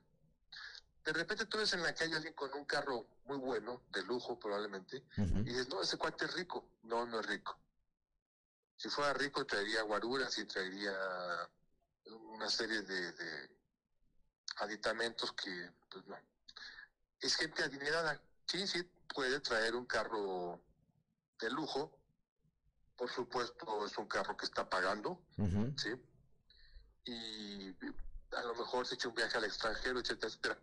De repente tú ves en la calle alguien con un carro muy bueno, de lujo probablemente, y dices, no, ese cuate es rico. No, no es rico. Si fuera rico traería guaruras y traería una serie de, de aditamentos que, pues no, es gente adinerada. Sí, sí, puede traer un carro de lujo. Por supuesto, es un carro que está pagando, ¿sí? Y a lo mejor se echa un viaje al extranjero, etcétera, etcétera.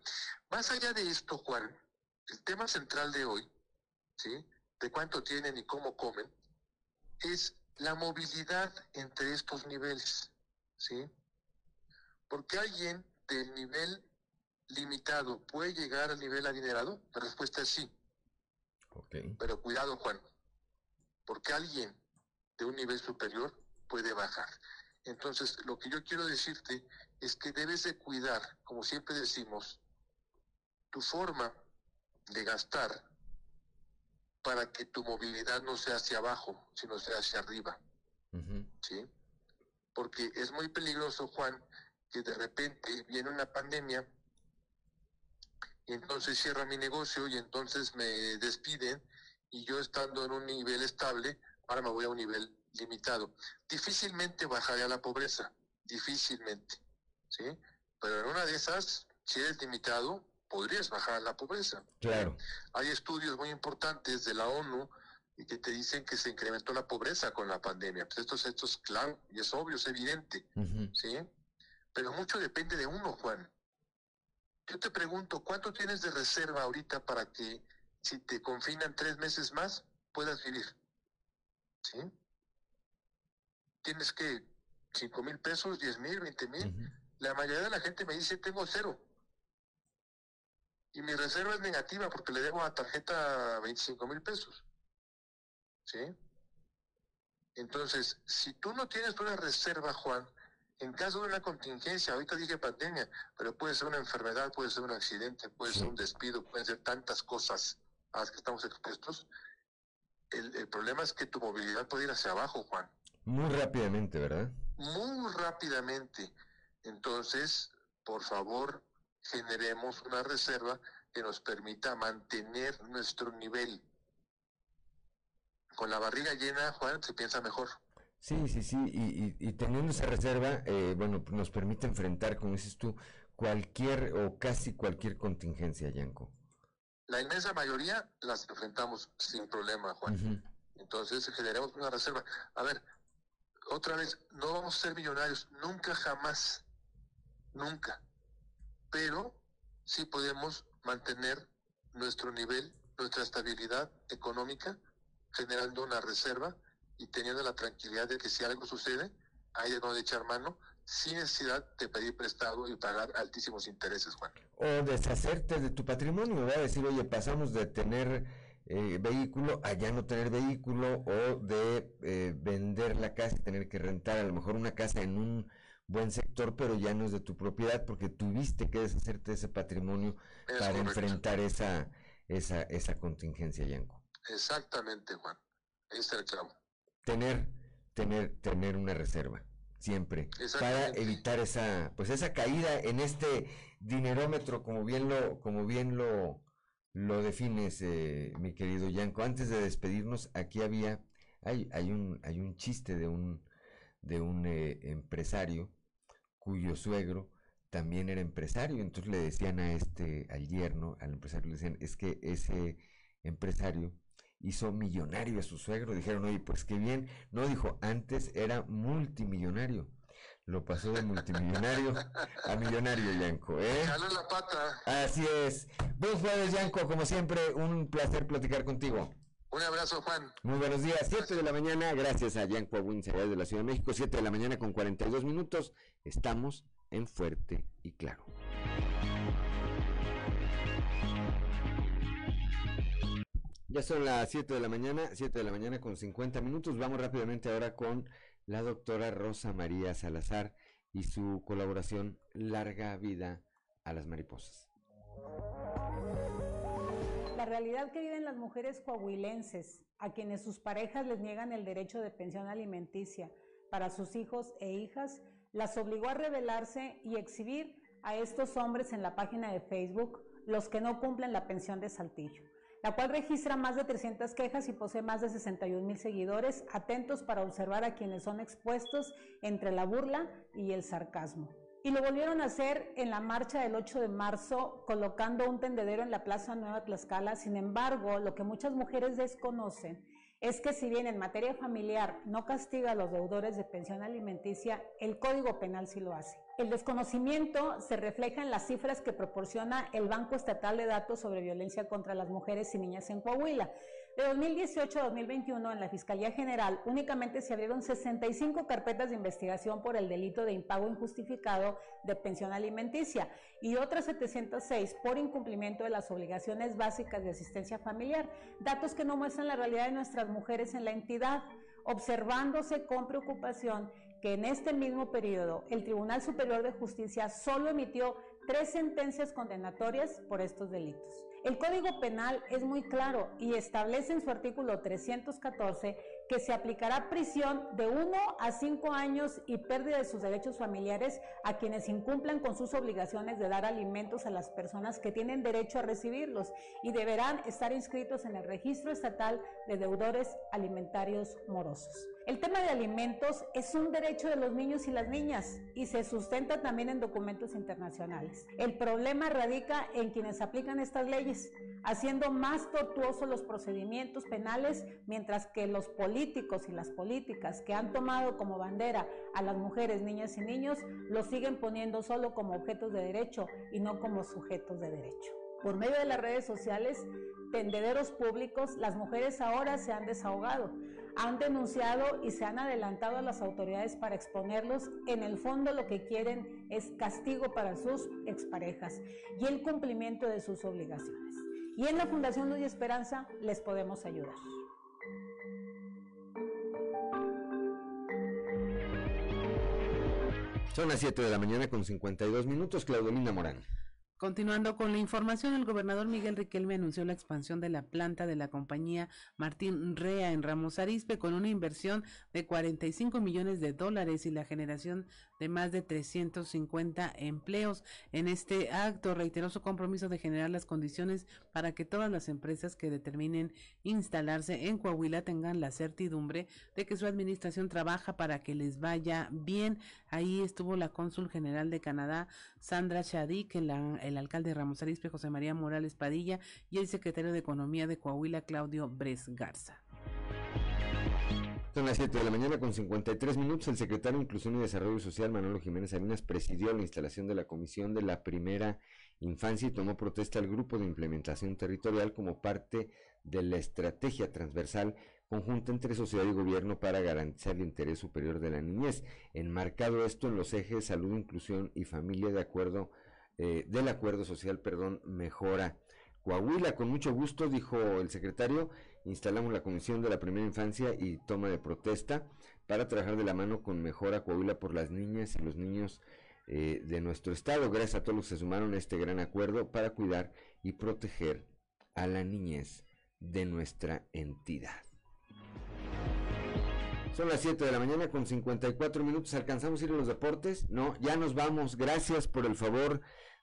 Más allá de esto, Juan, el tema central de hoy, ¿sí? De cuánto tienen y cómo comen, es la movilidad entre estos niveles, ¿sí? Porque alguien del nivel limitado puede llegar al nivel adinerado? La respuesta es sí. Pero cuidado, Juan, porque alguien de un nivel superior puede bajar. Entonces, lo que yo quiero decirte es que debes de cuidar, como siempre decimos, tu forma de gastar para que tu movilidad no sea hacia abajo, sino sea hacia arriba. ¿Sí? Porque es muy peligroso, Juan, que de repente viene una pandemia y entonces cierra mi negocio y entonces me despiden y yo estando en un nivel estable, ahora me voy a un nivel limitado. Difícilmente bajaré a la pobreza, difícilmente, ¿sí? Pero en una de esas, si eres limitado, podrías bajar a la pobreza. Claro. Hay estudios muy importantes de la ONU y que te dicen que se incrementó la pobreza con la pandemia. Pues esto, es, esto es claro y es obvio, es evidente, ¿sí? Pero mucho depende de uno, Juan. Yo te pregunto, ¿cuánto tienes de reserva ahorita para que si te confinan tres meses más, puedas vivir? ¿Sí? Tienes que cinco mil pesos, diez mil, veinte mil. La mayoría de la gente me dice, tengo cero. Y mi reserva es negativa porque le debo a la tarjeta 25 mil pesos. ¿Sí? Entonces, si tú no tienes una reserva, Juan, en caso de una contingencia, ahorita dije pandemia, pero puede ser una enfermedad, puede ser un accidente, puede ser un despido, pueden ser tantas cosas a las que estamos expuestos. El, problema es que tu movilidad puede ir hacia abajo, Juan. Muy rápidamente, ¿verdad? Muy rápidamente. Entonces, por favor, generemos una reserva que nos permita mantener nuestro nivel. Con la barriga llena, Juan, se piensa mejor. Sí, sí, sí, y, y, teniendo esa reserva, eh, bueno, nos permite enfrentar, como dices tú, cualquier o casi cualquier contingencia, Yanko. La inmensa mayoría las enfrentamos sin problema, Juan. Entonces generamos una reserva. A ver, otra vez, no vamos a ser millonarios, nunca jamás, nunca. Pero sí podemos mantener nuestro nivel, nuestra estabilidad económica, generando una reserva y teniendo la tranquilidad de que si algo sucede, hay de donde echar mano sin necesidad de pedir prestado y pagar altísimos intereses, Juan. O deshacerte de tu patrimonio, va a decir, oye, pasamos de tener eh, vehículo a ya no tener vehículo o de eh, vender la casa y tener que rentar a lo mejor una casa en un buen sector, pero ya no es de tu propiedad porque tuviste que deshacerte de ese patrimonio para enfrentar esa, esa, esa contingencia, Yanko. Exactamente, Juan. es el clavo. Tener, tener, tener una reserva siempre para evitar esa pues esa caída en este dinerómetro como bien lo como bien lo lo defines eh, mi querido Yanko. Antes de despedirnos aquí había hay, hay un hay un chiste de un de un eh, empresario cuyo suegro también era empresario. Entonces le decían a este al yerno al empresario le decían es que ese empresario hizo millonario a su suegro. Dijeron, oye, pues qué bien. No, dijo, antes era multimillonario. Lo pasó de multimillonario a millonario, Yanko. ¿eh? la pata. Así es. Buen jueves, Yanko. Como siempre, un placer platicar contigo. Un abrazo, Juan. Muy buenos días. Siete de la mañana, gracias a Yanko Aguinza de la Ciudad de México. Siete de la mañana con 42 minutos. Estamos en Fuerte y Claro. Ya son las 7 de la mañana, 7 de la mañana con 50 minutos. Vamos rápidamente ahora con la doctora Rosa María Salazar y su colaboración Larga Vida a las Mariposas. La realidad que viven las mujeres coahuilenses, a quienes sus parejas les niegan el derecho de pensión alimenticia para sus hijos e hijas, las obligó a rebelarse y exhibir a estos hombres en la página de Facebook los que no cumplen la pensión de Saltillo la cual registra más de 300 quejas y posee más de 61 mil seguidores atentos para observar a quienes son expuestos entre la burla y el sarcasmo. Y lo volvieron a hacer en la marcha del 8 de marzo, colocando un tendedero en la Plaza Nueva Tlaxcala. Sin embargo, lo que muchas mujeres desconocen es que si bien en materia familiar no castiga a los deudores de pensión alimenticia, el Código Penal sí lo hace. El desconocimiento se refleja en las cifras que proporciona el Banco Estatal de Datos sobre Violencia contra las Mujeres y Niñas en Coahuila. De 2018 a 2021, en la Fiscalía General únicamente se abrieron 65 carpetas de investigación por el delito de impago injustificado de pensión alimenticia y otras 706 por incumplimiento de las obligaciones básicas de asistencia familiar, datos que no muestran la realidad de nuestras mujeres en la entidad, observándose con preocupación que en este mismo periodo el Tribunal Superior de Justicia solo emitió tres sentencias condenatorias por estos delitos. El Código Penal es muy claro y establece en su artículo 314 que se aplicará prisión de 1 a 5 años y pérdida de sus derechos familiares a quienes incumplan con sus obligaciones de dar alimentos a las personas que tienen derecho a recibirlos y deberán estar inscritos en el Registro Estatal de Deudores Alimentarios Morosos. El tema de alimentos es un derecho de los niños y las niñas y se sustenta también en documentos internacionales. El problema radica en quienes aplican estas leyes, haciendo más tortuosos los procedimientos penales, mientras que los políticos y las políticas que han tomado como bandera a las mujeres, niñas y niños, los siguen poniendo solo como objetos de derecho y no como sujetos de derecho. Por medio de las redes sociales, tendederos públicos, las mujeres ahora se han desahogado han denunciado y se han adelantado a las autoridades para exponerlos. En el fondo lo que quieren es castigo para sus exparejas y el cumplimiento de sus obligaciones. Y en la Fundación Luz Esperanza les podemos ayudar. Son las 7 de la mañana con 52 minutos, Claudelina Morán. Continuando con la información, el gobernador Miguel Riquelme anunció la expansión de la planta de la compañía Martín Rea en Ramos Arizpe con una inversión de 45 millones de dólares y la generación de más de 350 empleos. En este acto reiteró su compromiso de generar las condiciones para que todas las empresas que determinen instalarse en Coahuila tengan la certidumbre de que su administración trabaja para que les vaya bien. Ahí estuvo la cónsul general de Canadá, Sandra Shadik, en la el alcalde Ramos Arizpe, José María Morales Padilla, y el secretario de Economía de Coahuila, Claudio Bres Garza. Son las 7 de la mañana con 53 minutos. El secretario de Inclusión y Desarrollo Social, Manolo Jiménez Salinas, presidió la instalación de la Comisión de la Primera Infancia y tomó protesta al Grupo de Implementación Territorial como parte de la estrategia transversal conjunta entre sociedad y gobierno para garantizar el interés superior de la niñez, enmarcado esto en los ejes salud, inclusión y familia de acuerdo eh, del acuerdo social, perdón, mejora. Coahuila, con mucho gusto, dijo el secretario, instalamos la Comisión de la Primera Infancia y Toma de Protesta para trabajar de la mano con Mejora Coahuila por las niñas y los niños eh, de nuestro estado. Gracias a todos los que se sumaron a este gran acuerdo para cuidar y proteger a la niñez de nuestra entidad. Son las 7 de la mañana con 54 minutos. ¿Alcanzamos a ir a los deportes? No, ya nos vamos. Gracias por el favor